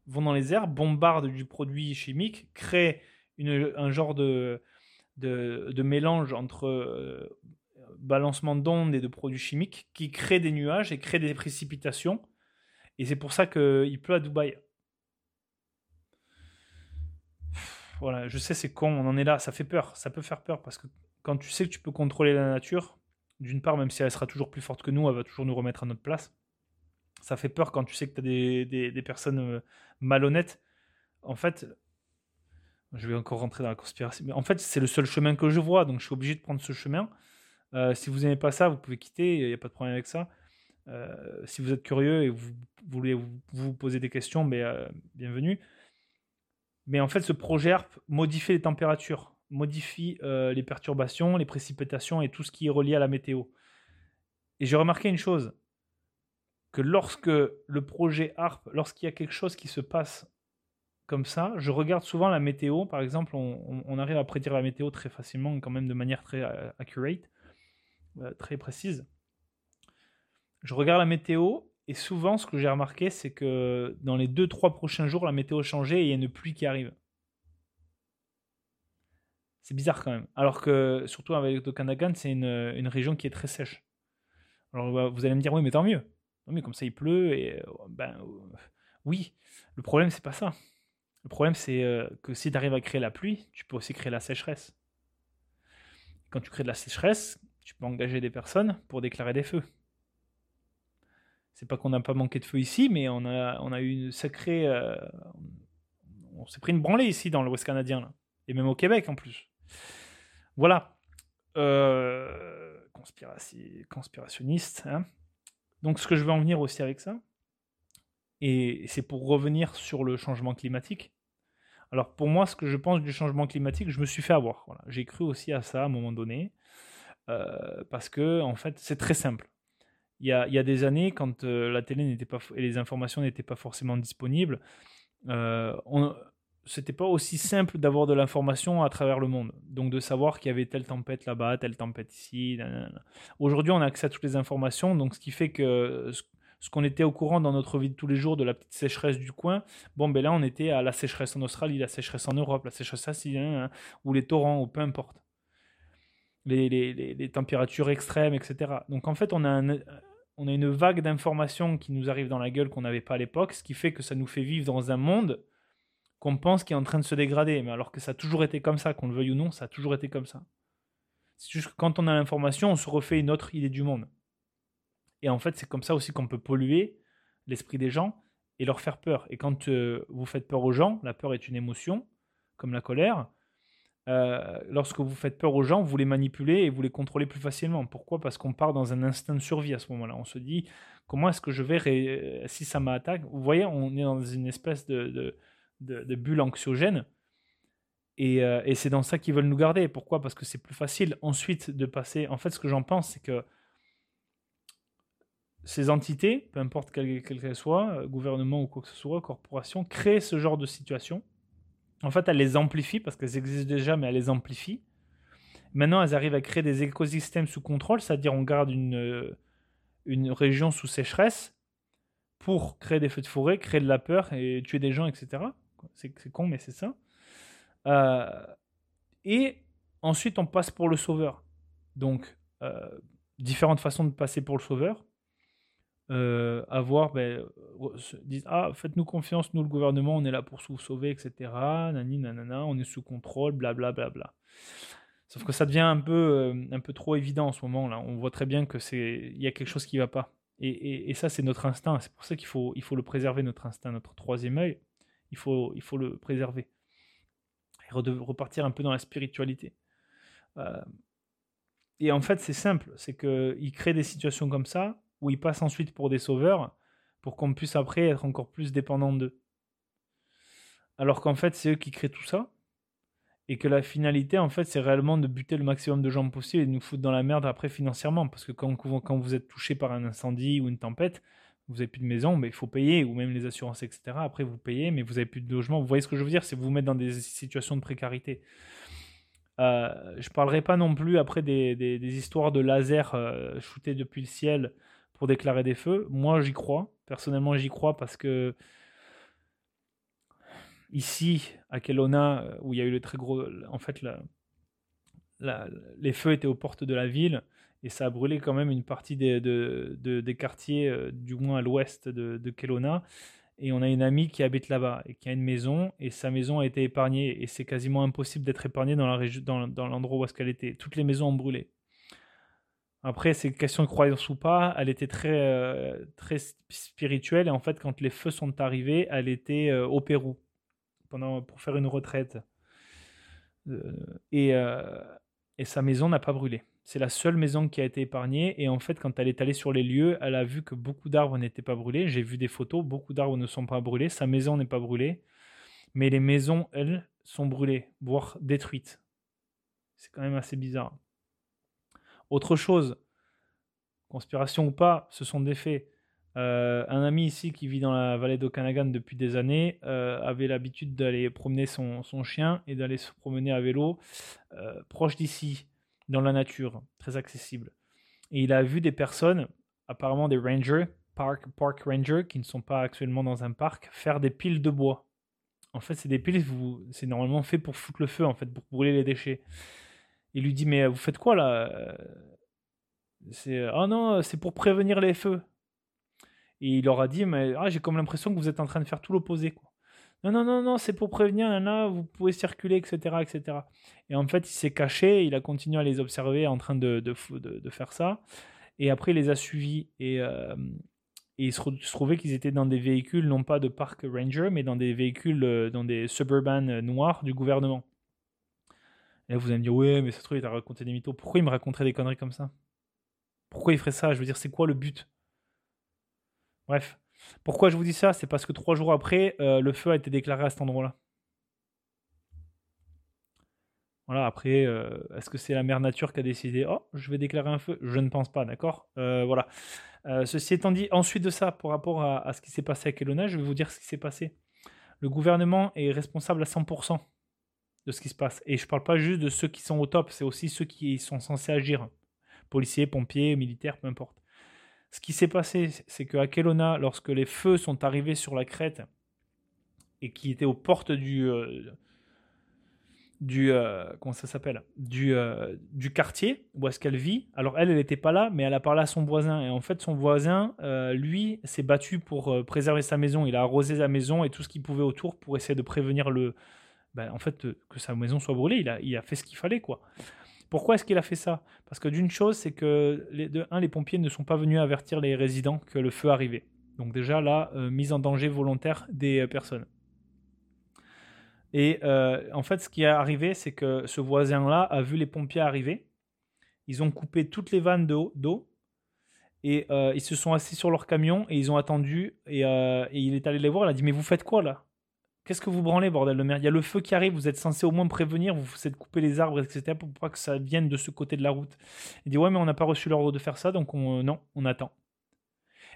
vont dans les airs, bombardent du produit chimique, créent une, un genre de, de, mélange entre euh, balancement d'ondes et de produits chimiques qui crée des nuages et crée des précipitations. Et c'est pour ça qu'il pleut à Dubaï. Voilà, je sais, c'est con, on en est là, ça fait peur, ça peut faire peur parce que quand tu sais que tu peux contrôler la nature, d'une part, même si elle sera toujours plus forte que nous, elle va toujours nous remettre à notre place ça fait peur quand tu sais que tu as des, des, personnes euh, malhonnêtes. En fait, je vais encore rentrer dans la conspiration. Mais en fait, c'est le seul chemin que je vois, donc je suis obligé de prendre ce chemin. Euh, si vous n'aimez pas ça, vous pouvez quitter, il n'y a pas de problème avec ça. Euh, si vous êtes curieux et vous, voulez vous, poser des questions, ben, bienvenue. Mais en fait, ce projet ARP modifie les températures, modifie les perturbations, les précipitations et tout ce qui est relié à la météo. Et j'ai remarqué une chose, que lorsque le projet ARP, lorsqu'il y a quelque chose qui se passe comme ça, je regarde souvent la météo. Par exemple, on, arrive à prédire la météo très facilement, quand même de manière très euh, accurate, euh, très précise. Je regarde la météo et souvent, ce que j'ai remarqué, c'est que dans les 2-3 prochains jours, la météo a changé et il y a une pluie qui arrive. C'est bizarre quand même. Alors que, surtout avec le c'est une, région qui est très sèche. Alors vous allez me dire, oui, mais tant mieux mais comme ça il pleut et euh, ben euh, oui. Le problème c'est pas ça. Le problème c'est euh, que si tu arrives à créer la pluie, tu peux aussi créer la sécheresse. Quand tu crées de la sécheresse, tu peux engager des personnes pour déclarer des feux. C'est pas qu'on n'a pas manqué de feu ici, mais on a, on a eu une sacrée. on s'est pris une branlée ici dans l'Ouest canadien, là. et même au Québec en plus. Voilà. conspirationniste. Hein donc, ce que je veux en venir aussi avec ça, et c'est pour revenir sur le changement climatique. Alors pour moi, ce que je pense du changement climatique, je me suis fait avoir. J'ai cru aussi à ça à un moment donné, euh, parce que en fait, c'est très simple. Il y, a, y a, des années, quand euh, la télé n'était pas et les informations n'étaient pas forcément disponibles, euh, on, c'était pas aussi simple d'avoir de l'information à travers le monde. Donc de savoir qu'il y avait telle tempête là-bas, telle tempête ici. Aujourd'hui, on a accès à toutes les informations, donc ce qui fait que ce qu'on était au courant dans notre vie de tous les jours de la petite sécheresse du coin, bon, ben là, on était à la sécheresse en Australie, la sécheresse en Europe, la sécheresse hein, ou les torrents, ou peu importe. Les, les, les, températures extrêmes, etc. Donc en fait, on a, un, on a une vague d'informations qui nous arrive dans la gueule qu'on n'avait pas à l'époque, ce qui fait que ça nous fait vivre dans un monde qu'on pense qui est en train de se dégrader, mais alors que ça a toujours été comme ça, qu'on le veuille ou non, ça a toujours été comme ça. C'est juste que quand on a l'information, on se refait une autre idée du monde. Et en fait, c'est comme ça aussi qu'on peut polluer l'esprit des gens et leur faire peur. Et quand euh, vous faites peur aux gens, la peur est une émotion, comme la colère. Euh, lorsque vous faites peur aux gens, vous les manipulez et vous les contrôlez plus facilement. Pourquoi? Parce qu'on part dans un instinct de survie à ce moment-là. On se dit, comment est-ce que je vais, si ça m'attaque? Vous voyez, on est dans une espèce de, bulle anxiogène. Et, euh, et c'est dans ça qu'ils veulent nous garder. Pourquoi? Parce que c'est plus facile ensuite de passer. En fait, ce que j'en pense, c'est que ces entités, peu importe quelles qu'elles soient, euh, gouvernement ou quoi que ce soit, corporation, créent ce genre de situation. En fait, elles les amplifient parce qu'elles existent déjà, mais elles les amplifient. Maintenant, elles arrivent à créer des écosystèmes sous contrôle, c'est-à-dire on garde une, euh, une région sous sécheresse pour créer des feux de forêt, créer de la peur et tuer des gens, etc. C'est con, mais c'est ça. Euh, et ensuite, on passe pour le sauveur. Donc, différentes façons de passer pour le sauveur euh, avoir, ben, disent Ah, faites-nous confiance, nous, le gouvernement, on est là pour vous sauver, etc. Nani, nanana, on est sous contrôle, blablabla. Bla, bla, bla. Sauf que ça devient un peu, euh, un peu trop évident en ce moment. là. On voit très bien que c'est il y a quelque chose qui va pas. Et, et, ça, c'est notre instinct. C'est pour ça qu'il faut, il faut le préserver, notre instinct, notre troisième œil. Il faut, il faut le préserver. Et repartir un peu dans la spiritualité. Euh, et en fait, c'est simple. C'est qu'il crée des situations comme ça où ils passent ensuite pour des sauveurs, pour qu'on puisse après être encore plus dépendant d'eux. Alors qu'en fait, c'est eux qui créent tout ça, et que la finalité, en fait, c'est réellement de buter le maximum de gens possible et de nous foutre dans la merde après financièrement, parce que quand, vous êtes touché par un incendie ou une tempête, vous n'avez plus de maison, mais il faut payer, ou même les assurances, etc. Après, vous payez, mais vous n'avez plus de logement. Vous voyez ce que je veux dire? C'est vous mettre dans des situations de précarité. Euh, je parlerai pas non plus après des, histoires de laser euh, shootés depuis le ciel pour déclarer des feux. Moi, j'y crois. Personnellement, j'y crois parce que ici, à Kelowna, euh, où il y a eu le très gros. En fait, les feux étaient aux portes de la ville et ça a brûlé quand même une partie des, des quartiers, euh, du moins à l'ouest de, de, Kelowna. Et on a une amie qui habite là-bas et qui a une maison et sa maison a été épargnée et c'est quasiment impossible d'être épargné dans l'endroit dans, dans où est-ce qu'elle était. Toutes les maisons ont brûlé. Après, c'est une question de croyance ou pas. Elle était très, euh, très spirituelle. Et en fait, quand les feux sont arrivés, elle était euh, au Pérou pendant, pour faire une retraite. Euh, et, et, sa maison n'a pas brûlé. C'est la seule maison qui a été épargnée. Et en fait, quand elle est allée sur les lieux, elle a vu que beaucoup d'arbres n'étaient pas brûlés. J'ai vu des photos, beaucoup d'arbres ne sont pas brûlés. Sa maison n'est pas brûlée. Mais les maisons, elles, sont brûlées, voire détruites. C'est quand même assez bizarre. Autre chose, conspiration ou pas, ce sont des faits. Euh, un ami ici qui vit dans la vallée d'Okanagan depuis des années euh, avait l'habitude d'aller promener son, chien et d'aller se promener à vélo euh, proche d'ici, dans la nature, très accessible. Et il a vu des personnes, apparemment des rangers, park, park rangers, qui ne sont pas actuellement dans un parc, faire des piles de bois. En fait, c'est des piles, c'est normalement fait pour foutre le feu, en fait, pour brûler les déchets. Il lui dit Mais vous faites quoi là C'est Ah non, c'est pour prévenir les feux. Et il leur a dit Mais ah, j'ai comme l'impression que vous êtes en train de faire tout l'opposé. Non, non, non, non, c'est pour prévenir, là, vous pouvez circuler, etc., etc. Et en fait, il s'est caché, il a continué à les observer en train de, de, faire ça. Et après, il les a suivis. Et, euh, et il se, trouvait qu'ils étaient dans des véhicules, non pas de park ranger, mais dans des véhicules, euh, dans des suburban noirs du gouvernement. Et vous allez me dire, ouais, mais ça se trouve, il t'a raconté des mythos. Pourquoi il me raconterait des conneries comme ça? Pourquoi il ferait ça? Je veux dire, c'est quoi le but? Bref. Pourquoi je vous dis ça? C'est parce que trois jours après, euh, le feu a été déclaré à cet endroit-là. Voilà, après, est-ce que c'est la mère nature qui a décidé? Oh, je vais déclarer un feu Je ne pense pas, d'accord? Voilà. ceci étant dit, ensuite de ça, par rapport à, à ce qui s'est passé à Kelowna, je vais vous dire ce qui s'est passé. Le gouvernement est responsable à 100% de ce qui se passe. Et je ne parle pas juste de ceux qui sont au top, c'est aussi ceux qui sont censés agir. Policiers, pompiers, militaires, peu importe. Ce qui s'est passé, c'est qu'à Kelowna, lorsque les feux sont arrivés sur la crête et qui étaient aux portes du. Euh, du euh, comment ça s'appelle? Du, euh, du quartier où est-ce qu'elle vit. Alors elle, elle n'était pas là, mais elle a parlé à son voisin. Et en fait, son voisin, lui, s'est battu pour préserver sa maison. Il a arrosé sa maison et tout ce qu'il pouvait autour pour essayer de prévenir le, ben, en fait, que sa maison soit brûlée. Il a, fait ce qu'il fallait, quoi. Pourquoi est-ce qu'il a fait ça? Parce que d'une chose, c'est que les, pompiers ne sont pas venus avertir les résidents que le feu arrivait. Donc déjà là, euh, mise en danger volontaire des euh, personnes. Et euh, en fait, ce qui est arrivé, c'est que ce voisin-là a vu les pompiers arriver. Ils ont coupé toutes les vannes d'eau et ils se sont assis sur leur camion et ils ont attendu. Et, il est allé les voir. Il a dit Mais vous faites quoi là? Qu'est-ce que vous branlez, bordel de merde? Il y a le feu qui arrive, vous êtes censé au moins prévenir, vous vous êtes couper les arbres, etc., pour pas que ça vienne de ce côté de la route. Il dit Ouais, mais on n'a pas reçu l'ordre de faire ça, donc on, euh, non, on attend.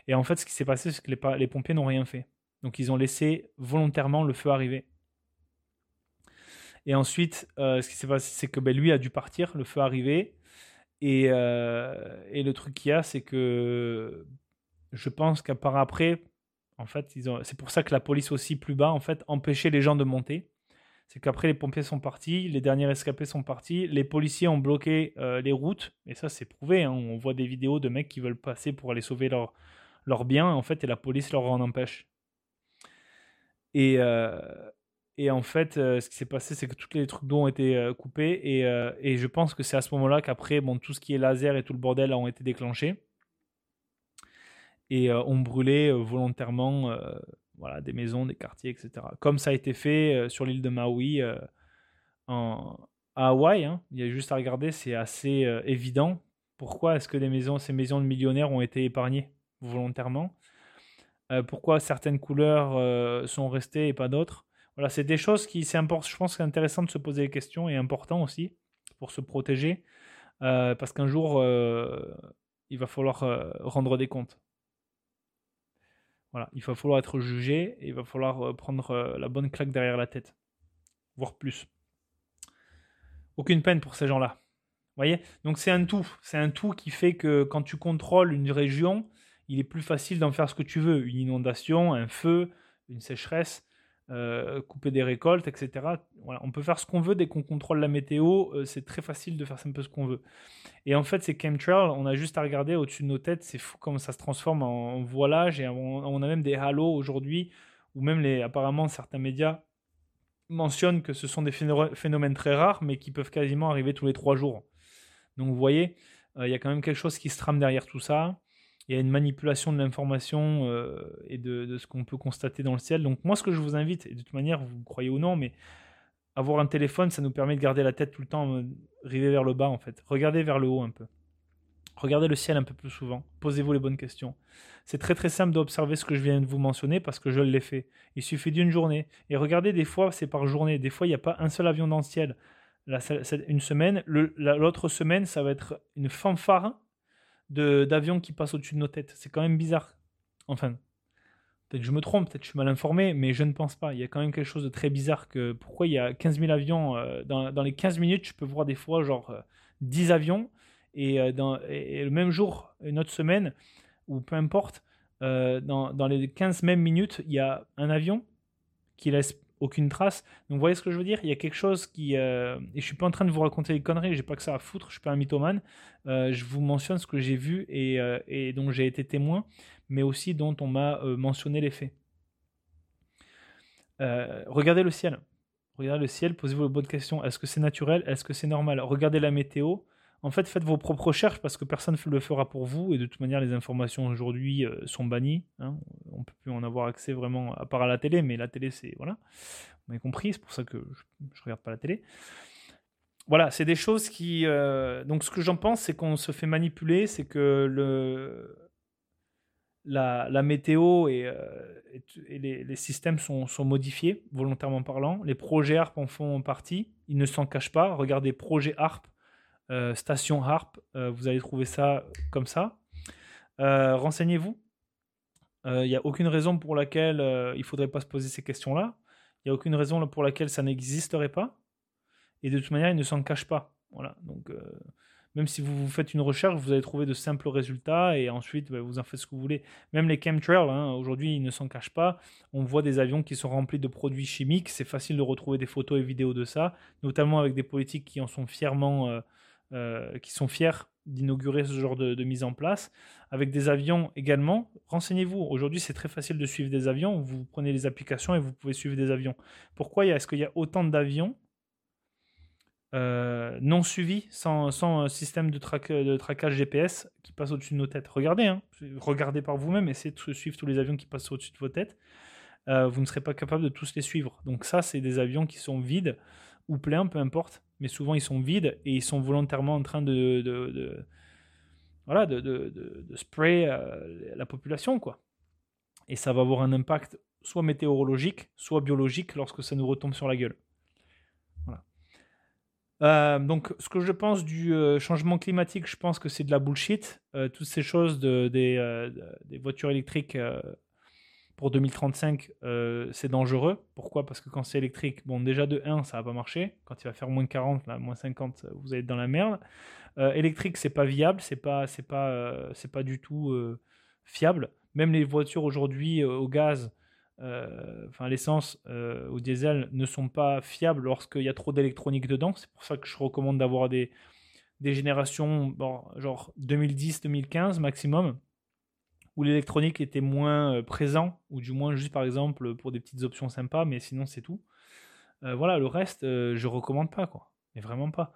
Et en fait, ce qui s'est passé, c'est que les, les pompiers n'ont rien fait. Donc ils ont laissé volontairement le feu arriver. Et ensuite, euh, ce qui s'est passé, c'est que ben, lui a dû partir, le feu arrivé. Et, euh, et le truc qu'il y a, c'est que je pense qu'à part après, en fait, c'est pour ça que la police aussi plus bas, en fait, empêchait les gens de monter. C'est qu'après les pompiers sont partis, les derniers rescapés sont partis, les policiers ont bloqué euh, les routes, et ça c'est prouvé, hein. on voit des vidéos de mecs qui veulent passer pour aller sauver leurs leur biens, en fait, et la police leur en empêche. Et, euh, et en fait, euh, ce qui s'est passé, c'est que tous les trucs d'eau ont été coupés, et, et, je pense que c'est à ce moment-là qu'après, bon, tout ce qui est laser et tout le bordel ont été déclenchés et euh, ont brûlé euh, volontairement euh, voilà, des maisons, des quartiers, etc. Comme ça a été fait sur l'île de Maui en, à Hawaï. Hein. Il y a juste à regarder, c'est assez évident. Pourquoi est-ce que les maisons, ces maisons de millionnaires ont été épargnées volontairement? Pourquoi certaines couleurs sont restées et pas d'autres? Voilà, c'est des choses qui, c'est important. Je pense c'est intéressant de se poser des questions et important aussi pour se protéger, parce qu'un jour, il va falloir rendre des comptes. Il va falloir être jugé et il va falloir euh, prendre euh, la bonne claque derrière la tête, voire plus. Aucune peine pour ces gens-là. voyez? Donc c'est un tout. C'est un tout qui fait que quand tu contrôles une région, il est plus facile d'en faire ce que tu veux. Une inondation, un feu, une sécheresse. Euh, couper des récoltes, etc. on peut faire ce qu'on veut dès qu'on contrôle la météo, euh, c'est très facile de faire un peu ce qu'on veut. Et en fait, ces chemtrails, on a juste à regarder au-dessus de nos têtes, c'est fou comment ça se transforme en, voilage, et on, a même des halos aujourd'hui, ou même les, apparemment certains médias mentionnent que ce sont des phénomènes très rares, mais qui peuvent quasiment arriver tous les trois jours. Donc vous voyez, euh, il y a quand même quelque chose qui se trame derrière tout ça il y a une manipulation de l'information euh, et de, ce qu'on peut constater dans le ciel. Donc moi, ce que je vous invite, et de toute manière, vous croyez ou non, mais avoir un téléphone, ça nous permet de garder la tête tout le temps euh, rivée vers le bas, en fait. Regardez vers le haut un peu. Regardez le ciel un peu plus souvent. Posez-vous les bonnes questions. C'est très très simple d'observer ce que je viens de vous mentionner parce que je l'ai fait. Il suffit d'une journée. Et regardez, des fois, c'est par journée. Des fois, il n'y a pas un seul avion dans le ciel. une semaine. L'autre semaine, ça va être une fanfare d'avions qui passent au-dessus de nos têtes. C'est quand même bizarre. Enfin, peut-être que je me trompe, peut-être que je suis mal informé, mais je ne pense pas. Il y a quand même quelque chose de très bizarre que pourquoi il y a 15 000 avions euh, dans, dans, les 15 minutes, je peux voir des fois genre 10 euh, avions et, euh, dans, et, le même jour, une autre semaine, ou peu importe, dans, dans, les 15 mêmes minutes, il y a un avion qui laisse aucune trace. Donc vous voyez ce que je veux dire? Il y a quelque chose qui... Euh, et je suis pas en train de vous raconter des conneries, j'ai pas que ça à foutre, je suis pas un mythomane. Euh, je vous mentionne ce que j'ai vu et, euh, et dont j'ai été témoin, mais aussi dont on m'a mentionné les faits. regardez le ciel. Regardez le ciel, posez-vous la bonne question. Est-ce que c'est naturel? Est-ce que c'est normal? Regardez la météo. En fait, faites vos propres recherches parce que personne ne le fera pour vous et de toute manière, les informations aujourd'hui euh, sont bannies. Hein. On ne peut plus en avoir accès vraiment à part à la télé, mais la télé, c'est. Voilà. Vous m'avez compris, c'est pour ça que je ne regarde pas la télé. Voilà, c'est des choses qui. Euh, donc, ce que j'en pense, c'est qu'on se fait manipuler, c'est que le. la, météo et, les, systèmes sont, modifiés, volontairement parlant. Les projets ARP en font partie. Ils ne s'en cachent pas. Regardez projet ARP, station ARP. vous allez trouver ça comme ça. Renseignez-vous. Il n'y a aucune raison pour laquelle il ne faudrait pas se poser ces questions-là. Il n'y a aucune raison pour laquelle ça n'existerait pas. Et de toute manière, ils ne s'en cachent pas. Voilà. Donc, euh, même si vous, faites une recherche, vous allez trouver de simples résultats et ensuite, bah, vous en faites ce que vous voulez. Même les chemtrails, hein, aujourd'hui, ils ne s'en cachent pas. On voit des avions qui sont remplis de produits chimiques. C'est facile de retrouver des photos et vidéos de ça, notamment avec des politiques qui en sont fièrement, euh, euh, qui sont fiers d'inaugurer ce genre de, mise en place. Avec des avions également, renseignez-vous. Aujourd'hui, c'est très facile de suivre des avions. Vous prenez les applications et vous pouvez suivre des avions. Pourquoi? Est-ce qu'il y a autant d'avions euh, non suivis, sans, sans système de, de, traquage GPS qui passe au-dessus de nos têtes? Regardez, hein, regardez par vous-même, essayez de suivre tous les avions qui passent au-dessus de vos têtes. Euh, vous ne serez pas capable de tous les suivre. Donc ça, c'est des avions qui sont vides ou pleins, peu importe. Mais souvent, ils sont vides et ils sont volontairement en train de, de, voilà, de, de, spray euh, la population, quoi. Et ça va avoir un impact soit météorologique, soit biologique lorsque ça nous retombe sur la gueule. Euh, donc, ce que je pense du euh, changement climatique, je pense que c'est de la bullshit. Toutes ces choses de, des, voitures électriques pour 2035, c'est dangereux. Pourquoi? Parce que quand c'est électrique, bon, déjà de 1, ça va pas marcher. Quand il va faire moins 40, là, moins 50, vous allez être dans la merde. électrique, c'est pas viable, c'est pas, c'est pas, c'est pas du tout fiable. Même les voitures aujourd'hui au gaz, euh, enfin l'essence euh, ou diesel ne sont pas fiables lorsqu'il y a trop d'électronique dedans. C'est pour ça que je recommande d'avoir des, des générations genre 2010-2015 maximum, où l'électronique était moins euh, présent, ou du moins juste par exemple pour des petites options sympas, mais sinon c'est tout. voilà, le reste, je recommande pas, quoi. Mais vraiment pas.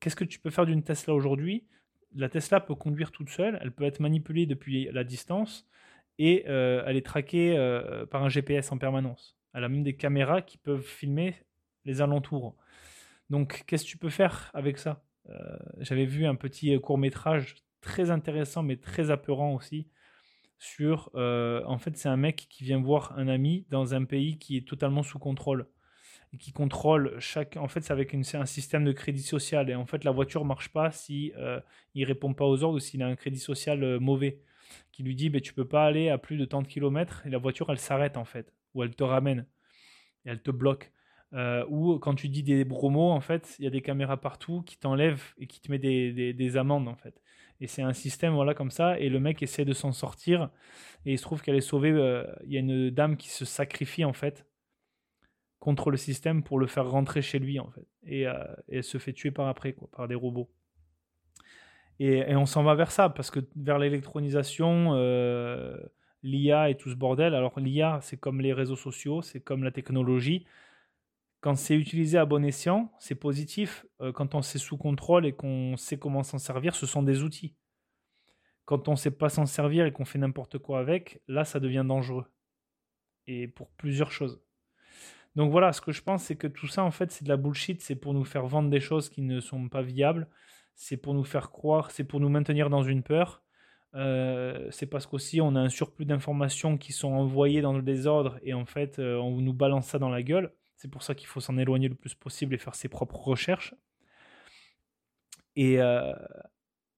Qu'est-ce que tu peux faire d'une Tesla aujourd'hui? La Tesla peut conduire toute seule, elle peut être manipulée depuis la distance et euh, elle est traquée euh, par un GPS en permanence. Elle a même des caméras qui peuvent filmer les alentours. Donc, qu'est-ce que tu peux faire avec ça? Euh, J'avais vu un petit court métrage très intéressant, mais très apeurant aussi, sur, en fait, c'est un mec qui vient voir un ami dans un pays qui est totalement sous contrôle qui contrôle chaque. En fait, c'est avec une, un système de crédit social et en fait, la voiture marche pas si il répond pas aux ordres ou s'il a un crédit social mauvais qui lui dit bah, tu peux pas aller à plus de tant de kilomètres et la voiture elle s'arrête en fait ou elle te ramène et elle te bloque euh, ou quand tu dis des gros mots en fait il y a des caméras partout qui t'enlèvent et qui te met des, des, amendes en fait et c'est un système voilà comme ça. Et le mec essaie de s'en sortir. Et il se trouve qu'elle est sauvée euh, il y a une dame qui se sacrifie en fait contre le système pour le faire rentrer chez lui en fait. Et, euh, elle se fait tuer par après quoi par des robots. Et, on s'en va vers ça, parce que vers l'électronisation, euh, l'IA et tout ce bordel, alors l'IA, c'est comme les réseaux sociaux, c'est comme la technologie. Quand c'est utilisé à bon escient, c'est positif. Euh, quand on sait sous contrôle et qu'on sait comment s'en servir, ce sont des outils. Quand on ne sait pas s'en servir et qu'on fait n'importe quoi avec, là, ça devient dangereux. Et pour plusieurs choses. Donc voilà, ce que je pense, c'est que tout ça, en fait, c'est de la bullshit. C'est pour nous faire vendre des choses qui ne sont pas viables c'est pour nous faire croire, c'est pour nous maintenir dans une peur. Euh, c'est parce qu'aussi on a un surplus d'informations qui sont envoyées dans le désordre et en fait euh, on nous balance ça dans la gueule. C'est pour ça qu'il faut s'en éloigner le plus possible et faire ses propres recherches. Et, euh,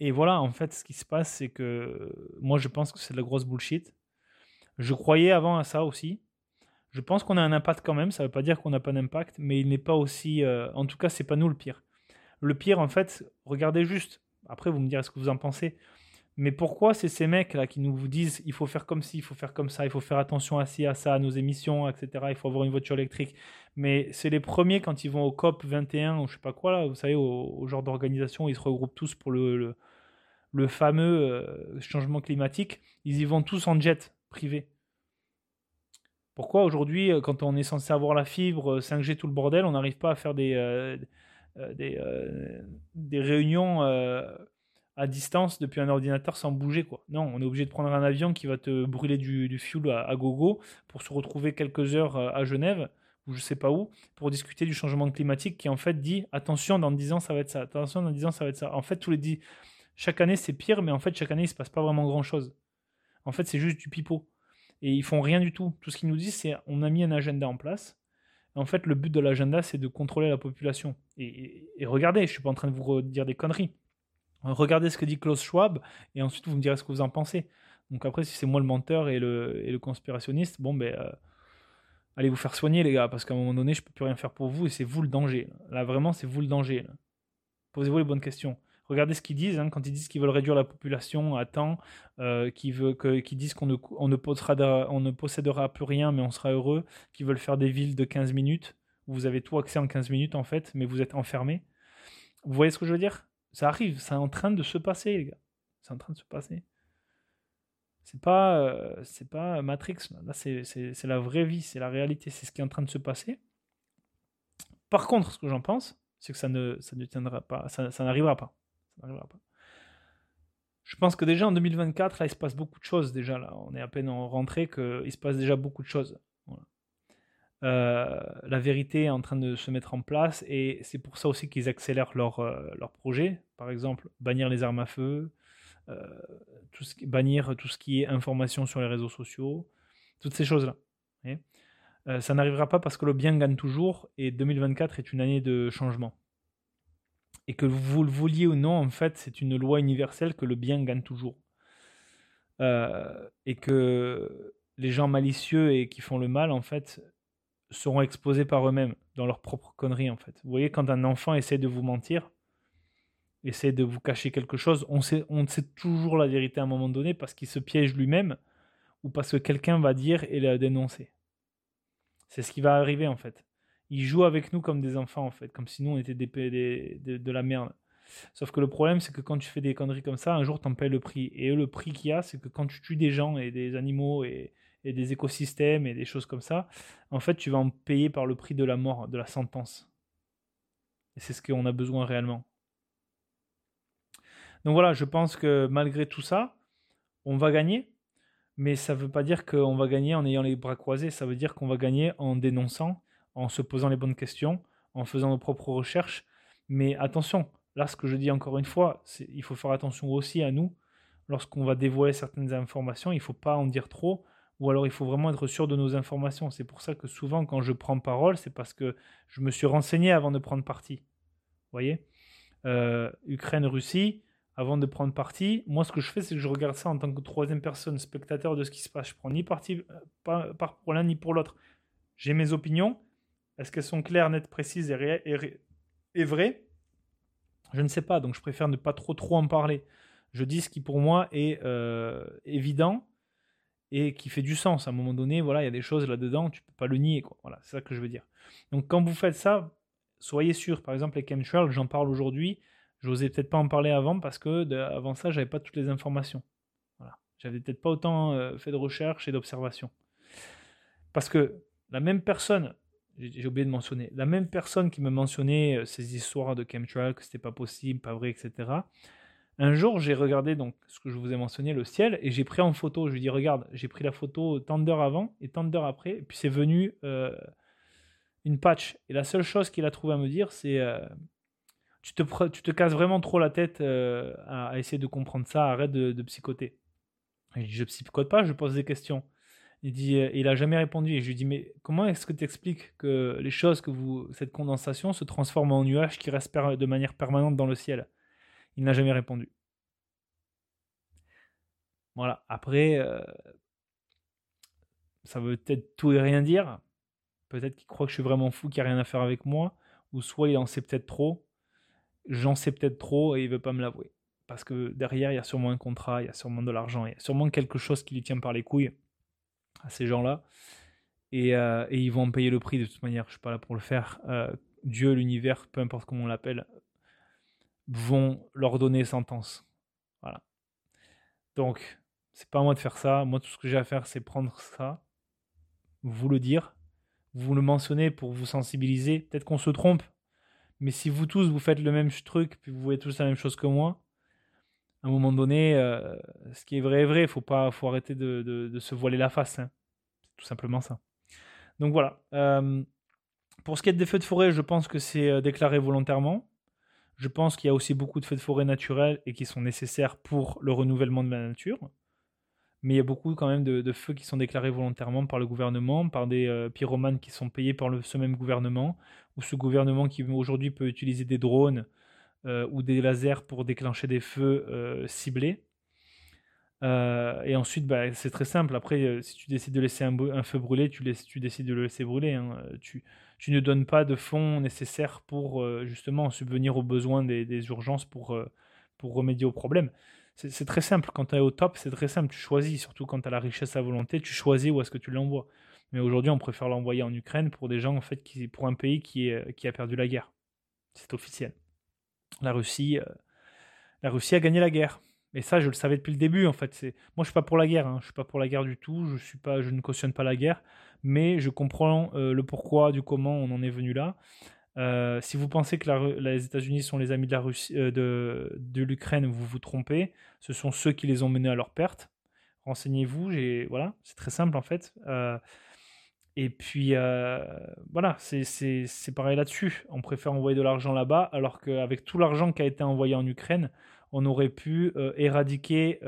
et voilà, en fait, ce qui se passe, c'est que moi je pense que c'est de la grosse bullshit. Je croyais avant à ça aussi. Je pense qu'on a un impact quand même, ça ne veut pas dire qu'on n'a pas d'impact, mais il n'est pas aussi. en tout cas, c'est pas nous le pire. Le pire, en fait, regardez juste. Après, vous me direz ce que vous en pensez. Mais pourquoi c'est ces mecs-là qui nous disent il faut faire comme ci, il faut faire comme ça, il faut faire attention à ci, à ça, à nos émissions, etc. Il faut avoir une voiture électrique. Mais c'est les premiers quand ils vont au COP 21 ou je sais pas quoi, là, vous savez, au, genre d'organisation où ils se regroupent tous pour le, le, fameux euh, changement climatique. Ils y vont tous en jet privé. Pourquoi aujourd'hui, euh, quand on est censé avoir la fibre, 5G, euh, tout le bordel, on n'arrive pas à faire des des, des réunions à distance depuis un ordinateur sans bouger. Quoi. Non, on est obligé de prendre un avion qui va te brûler du, du fuel à, gogo pour se retrouver quelques heures à Genève ou je sais pas où pour discuter du changement climatique qui en fait dit attention dans 10 ans ça va être ça, attention dans 10 ans ça va être ça. En fait tous les 10 chaque année c'est pire mais en fait chaque année il se passe pas vraiment grand chose. En fait, c'est juste du pipeau. Et ils font rien du tout. Tout ce qu'ils nous disent, c'est on a mis un agenda en place. En fait, le but de l'agenda, c'est de contrôler la population. Et, regardez, je ne suis pas en train de vous dire des conneries. Regardez ce que dit Klaus Schwab, et ensuite vous me direz ce que vous en pensez. Donc après, si c'est moi le menteur et le, et le conspirationniste, bon, ben, euh, allez vous faire soigner, les gars, parce qu'à un moment donné, je peux plus rien faire pour vous, et c'est vous le danger. Là, vraiment, c'est vous le danger. Posez-vous les bonnes questions. Regardez ce qu'ils disent, hein, quand ils disent qu'ils veulent réduire la population à temps, euh, qu'ils, disent qu'on ne, on ne, possédera, on ne possédera plus rien, mais on sera heureux, qu'ils veulent faire des villes de 15 minutes, où vous avez tout accès en 15 minutes en fait, mais vous êtes enfermé. Vous voyez ce que je veux dire? Ça arrive, c'est en train de se passer, les gars. C'est en train de se passer. C'est pas, euh, c'est pas Matrix, là, c'est, la vraie vie, c'est la réalité, c'est ce qui est en train de se passer. Par contre, ce que j'en pense, c'est que ça ne, ça ne tiendra pas, ça, ça n'arrivera pas. Je pense que déjà en 2024, là, il se passe beaucoup de choses. Déjà, là, on est à peine en rentrée, qu'il se passe déjà beaucoup de choses. Euh, la vérité est en train de se mettre en place et c'est pour ça aussi qu'ils accélèrent leur, euh, leur projet. Par exemple, bannir les armes à feu, euh, bannir tout ce qui est information sur les réseaux sociaux, toutes ces choses-là. ça n'arrivera pas parce que le bien gagne toujours et 2024 est une année de changement et que vous le vouliez ou non, en fait, c'est une loi universelle que le bien gagne toujours. Et que les gens malicieux et qui font le mal, en fait, seront exposés par eux-mêmes dans leur propre connerie, en fait. Vous voyez, quand un enfant essaie de vous mentir, essaie de vous cacher quelque chose, on sait, on sait toujours la vérité à un moment donné parce qu'il se piège lui-même ou parce que quelqu'un va dire et la dénoncer. C'est ce qui va arriver, en fait ils jouent avec nous comme des enfants, en fait, comme si nous, on était des, de la merde. Sauf que le problème, c'est que quand tu fais des conneries comme ça, un jour, tu en payes le prix. Et le prix qu'il y a, c'est que quand tu tues des gens et des animaux et, des écosystèmes et des choses comme ça, en fait, tu vas en payer par le prix de la mort, de la sentence. Et c'est ce qu'on a besoin réellement. Donc voilà, je pense que malgré tout ça, on va gagner. Mais ça ne veut pas dire qu'on va gagner en ayant les bras croisés. Ça veut dire qu'on va gagner en dénonçant en se posant les bonnes questions, en faisant nos propres recherches. Mais attention, là, ce que je dis encore une fois, il faut faire attention aussi à nous. Lorsqu'on va dévoiler certaines informations, il ne faut pas en dire trop, ou alors il faut vraiment être sûr de nos informations. C'est pour ça que souvent, quand je prends parole, c'est parce que je me suis renseigné avant de prendre parti. Vous voyez? Euh, Ukraine-Russie, avant de prendre parti, moi, ce que je fais, c'est que je regarde ça en tant que troisième personne, spectateur de ce qui se passe. Je prends ni parti euh, pour l'un ni pour l'autre. J'ai mes opinions, est-ce qu'elles sont claires, nettes, précises et, vraies? Je ne sais pas, donc je préfère ne pas trop trop en parler. Je dis ce qui pour moi est euh, évident et qui fait du sens. À un moment donné, voilà, il y a des choses là-dedans, tu peux pas le nier. Quoi. Voilà, c'est ça que je veux dire. Donc quand vous faites ça, soyez sûr. Par exemple, les chemtrails, j'en parle aujourd'hui. Je n'osais peut-être pas en parler avant parce que avant ça, j'avais pas toutes les informations. Voilà. J'avais peut-être pas autant euh, fait de recherche et d'observation. Parce que la même personne j'ai oublié de mentionner, la même personne qui me mentionnait euh, ces histoires de chemtrail, que c'était pas possible, pas vrai, etc. Un jour, j'ai regardé donc ce que je vous ai mentionné, le ciel, et j'ai pris en photo. Je lui dis, regarde, j'ai pris la photo tant d'heures avant et tant d'heures après, et puis c'est venu euh, une patch. Et la seule chose qu'il a trouvé à me dire, c'est euh, tu, te, tu casses vraiment trop la tête à, essayer de comprendre ça, arrête de, psychoter. je dis, je psychote pas, je pose des questions. Il dit, euh, a jamais répondu. Et je lui dis, mais comment est-ce que tu expliques que les choses, que vous, cette condensation se transforme en nuage qui reste de manière permanente dans le ciel? Il n'a jamais répondu. Voilà. Après, euh, ça veut peut-être tout et rien dire. Peut-être qu'il croit que je suis vraiment fou, qu'il n'y a rien à faire avec moi. Ou soit il en sait peut-être trop. J'en sais peut-être trop et il veut pas me l'avouer. Parce que derrière, il y a sûrement un contrat, il y a sûrement de l'argent, il y a sûrement quelque chose qui lui tient par les couilles à ces gens-là. Euh, et, ils vont payer le prix de toute manière. Je suis pas là pour le faire. Euh, Dieu, l'univers, peu importe comment on l'appelle, vont leur donner sentence. Voilà. Donc, c'est pas à moi de faire ça. Moi, tout ce que j'ai à faire, c'est prendre ça, vous le dire, vous le mentionner pour vous sensibiliser. Peut-être qu'on se trompe, mais si vous tous vous faites le même truc, puis vous voyez tous la même chose que moi, à un moment donné, euh, ce qui est vrai est vrai. Il faut pas, faut arrêter de, se voiler la face. Hein. C'est tout simplement ça. Donc voilà. Euh, pour ce qui est des feux de forêt, je pense que c'est euh, déclaré volontairement. Je pense qu'il y a aussi beaucoup de feux de forêt naturels et qui sont nécessaires pour le renouvellement de la nature. mais il y a beaucoup quand même de, feux qui sont déclarés volontairement par le gouvernement, par des euh, pyromanes qui sont payés par ce même gouvernement, ou ce gouvernement qui aujourd'hui peut utiliser des drones euh, ou des lasers pour déclencher des feux euh, ciblés. et ensuite, bah, c'est très simple. Après, si tu décides de laisser un, feu brûler, tu décides de le laisser brûler. Hein. Tu, tu, ne donnes pas de fonds nécessaires pour justement subvenir aux besoins des, urgences pour, pour remédier au problème c'est très simple. Quand tu es au top, c'est très simple. Tu choisis, surtout quand tu as la richesse à volonté, tu choisis où est-ce que tu l'envoies. Mais aujourd'hui, on préfère l'envoyer en Ukraine pour des gens, en fait, qui, pour un pays qui, est, qui a perdu la guerre. C'est officiel. La Russie, euh, la Russie a gagné la guerre. Et ça, je le savais depuis le début, en fait. Moi, je suis pas pour la guerre. Hein. Je suis pas pour la guerre du tout. Je suis pas, je ne cautionne pas la guerre, mais je comprends euh, le pourquoi, du comment on en est venu là. Euh, si vous pensez que les États-Unis sont les amis euh, de, l'Ukraine, vous vous trompez. Ce sont ceux qui les ont menés à leur perte. Renseignez-vous. Voilà, c'est très simple en fait. Et puis voilà, c'est pareil là-dessus. On préfère envoyer de l'argent là-bas, alors qu'avec tout l'argent qui a été envoyé en Ukraine, on aurait pu éradiquer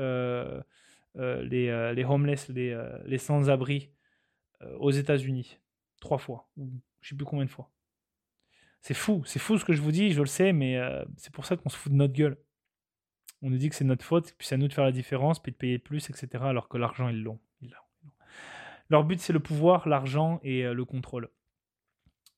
les, les, homeless, les, les sans-abri aux États-Unis trois fois, ou je sais plus combien de fois. C'est fou, c'est fou ce que je vous dis, je le sais, mais euh, c'est pour ça qu'on se fout de notre gueule. On nous dit que c'est notre faute, puis c'est à nous de faire la différence, puis de payer plus, etc. Alors que l'argent, ils l'ont. Leur but, c'est le pouvoir, l'argent et euh, le contrôle.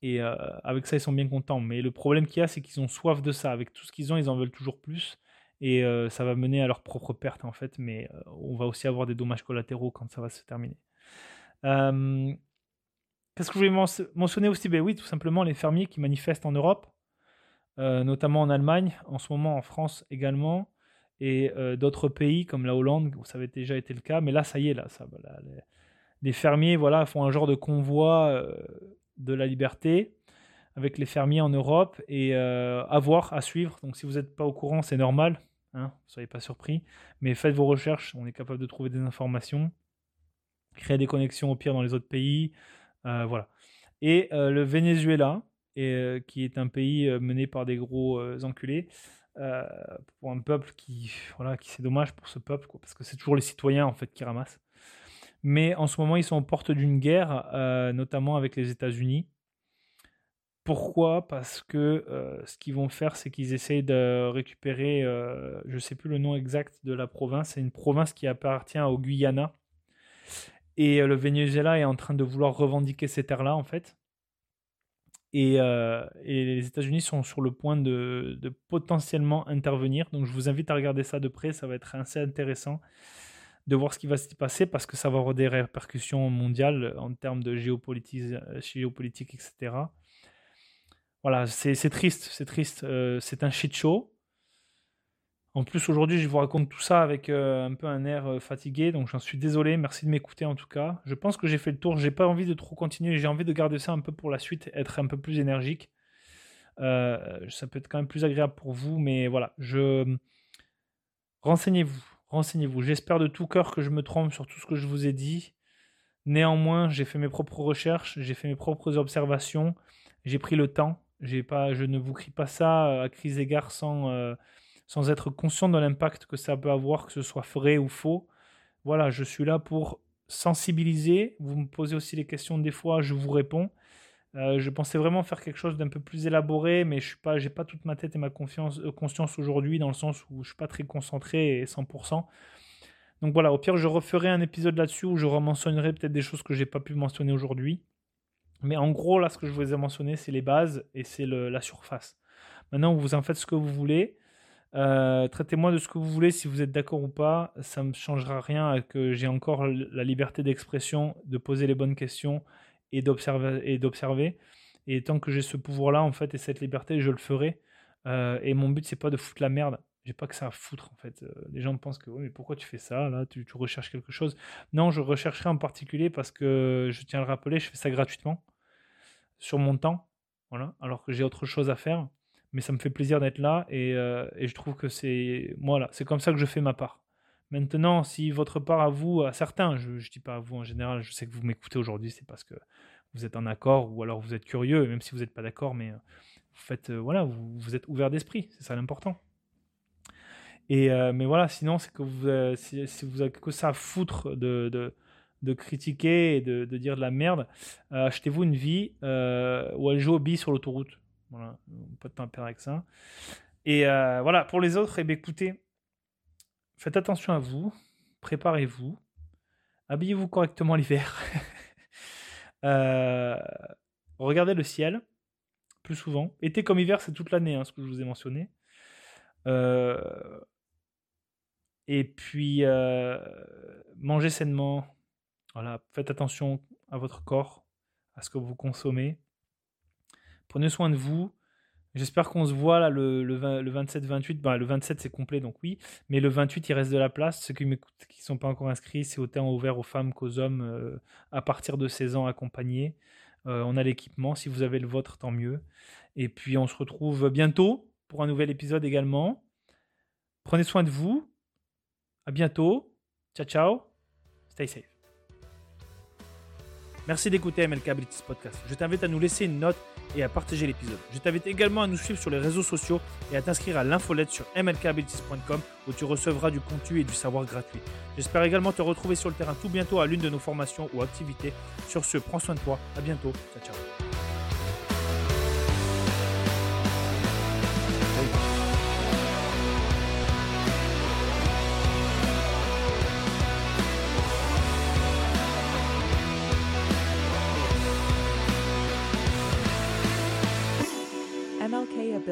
Et euh, avec ça, ils sont bien contents. Mais le problème qu'il y a, c'est qu'ils ont soif de ça. Avec tout ce qu'ils ont, ils en veulent toujours plus. Et ça va mener à leur propre perte, en fait. Mais on va aussi avoir des dommages collatéraux quand ça va se terminer. Qu'est-ce que je voulais mentionner aussi? Ben Oui, tout simplement les fermiers qui manifestent en Europe, euh, notamment en Allemagne, en ce moment en France également, et euh, d'autres pays comme la Hollande, où ça avait déjà été le cas. Mais là, ça y est, là, ça, les, fermiers voilà, font un genre de convoi euh, de la liberté avec les fermiers en Europe et à voir, à suivre. Donc si vous n'êtes pas au courant, c'est normal, hein, soyez pas surpris. Mais faites vos recherches, on est capable de trouver des informations. Créer des connexions au pire dans les autres pays. Euh, voilà. Et euh, le Venezuela, euh, qui est un pays mené par des gros enculés, pour un peuple qui, voilà, qui c'est dommage pour ce peuple, parce que c'est toujours les citoyens en fait qui ramassent. Mais en ce moment, ils sont aux portes d'une guerre, notamment avec les États-Unis. Pourquoi? Parce que ce qu'ils vont faire, c'est qu'ils essayent de récupérer, je ne sais plus le nom exact de la province, c'est une province qui appartient au Guyana. Et euh, le Venezuela est en train de vouloir revendiquer ces terres-là, en fait. Et, euh, les États-Unis sont sur le point de, potentiellement intervenir. Donc je vous invite à regarder ça de près, ça va être assez intéressant de voir ce qui va se passer parce que ça va avoir des répercussions mondiales en termes de géopolitique, géopolitique etc. Voilà, c'est triste, c'est triste. Euh, c'est un shit show. En plus, aujourd'hui, je vous raconte tout ça avec euh, un peu un air euh, fatigué, donc j'en suis désolé. Merci de m'écouter en tout cas. Je pense que j'ai fait le tour. J'ai pas envie de trop continuer. J'ai envie de garder ça un peu pour la suite, être un peu plus énergique. Euh, ça peut être quand même plus agréable pour vous, mais voilà. Je renseignez-vous, renseignez-vous. J'espère de tout cœur que je me trompe sur tout ce que je vous ai dit. Néanmoins, j'ai fait mes propres recherches, j'ai fait mes propres observations, j'ai pris le temps. J'ai pas, je ne vous crie pas ça à crise égard sans sans être conscient de l'impact que ça peut avoir, que ce soit vrai ou faux. Voilà, je suis là pour sensibiliser. Vous me posez aussi les questions des fois, je vous réponds. Euh, je pensais vraiment faire quelque chose d'un peu plus élaboré, mais je suis pas, j'ai pas toute ma tête et ma euh, conscience aujourd'hui, dans le sens où je suis pas très concentré et 100%. Donc voilà, au pire, je referai un épisode là-dessus où je mentionnerai peut-être des choses que j'ai pas pu mentionner aujourd'hui. Mais en gros, là, ce que je vous ai mentionné, c'est les bases et c'est la surface. Maintenant, vous en faites ce que vous voulez. Euh, traitez-moi de ce que vous voulez, si vous êtes d'accord ou pas. Ça ne changera rien que j'ai encore la liberté d'expression, de poser les bonnes questions et d'observer. Et, tant que j'ai ce pouvoir-là, en fait, et cette liberté, je le ferai. Euh, et mon but, c'est pas de foutre la merde. J'ai pas que ça à foutre, en fait. Euh, les gens pensent que, oui, mais pourquoi tu fais ça Là, tu, tu recherches quelque chose. Non, je rechercherai en particulier parce que, je tiens à le rappeler, je fais ça gratuitement, sur mon temps. Voilà, alors que j'ai autre chose à faire mais ça me fait plaisir d'être là et, euh, et, je trouve que c'est voilà, c'est comme ça que je fais ma part. Maintenant, si votre part à vous, à certains, je ne dis pas à vous en général, je sais que vous m'écoutez aujourd'hui, c'est parce que vous êtes en accord ou alors vous êtes curieux, même si vous n'êtes pas d'accord, mais euh, vous faites, euh, voilà, vous, vous, êtes ouvert d'esprit, c'est ça l'important. Et, mais voilà, sinon, c'est que vous, si, vous avez que ça à foutre de, de, de critiquer et de, de, dire de la merde, achetez-vous une vie où elle joue au billes sur l'autoroute. Voilà, pas temps à perdre avec ça. Et voilà, pour les autres, eh écoutez, faites attention à vous, préparez-vous, habillez-vous correctement l'hiver. Euh, regardez le ciel plus souvent. Été comme hiver, c'est toute l'année, hein, ce que je vous ai mentionné. Euh, et puis, euh, mangez sainement. Voilà, faites attention à votre corps, à ce que vous consommez. Prenez soin de vous. J'espère qu'on se voit là le, le, 27-28. Bah, le 27 c'est complet donc oui. Mais le 28 il reste de la place. Ceux qui ne sont pas encore inscrits, c'est autant ouvert aux femmes qu'aux hommes euh, à partir de 16 ans accompagnés. Euh, on a l'équipement. Si vous avez le vôtre, tant mieux. Et puis on se retrouve bientôt pour un nouvel épisode également. Prenez soin de vous. À bientôt. Ciao ciao. Stay safe. Merci d'écouter MLK Abilities Podcast. Je t'invite à nous laisser une note et à partager l'épisode. Je t'invite également à nous suivre sur les réseaux sociaux et à t'inscrire à l'infolette sur mlkabilities.com où tu recevras du contenu et du savoir gratuit. J'espère également te retrouver sur le terrain tout bientôt à l'une de nos formations ou activités. Sur ce, prends soin de toi. À bientôt. Ciao, ciao.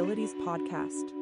Abilities Podcast.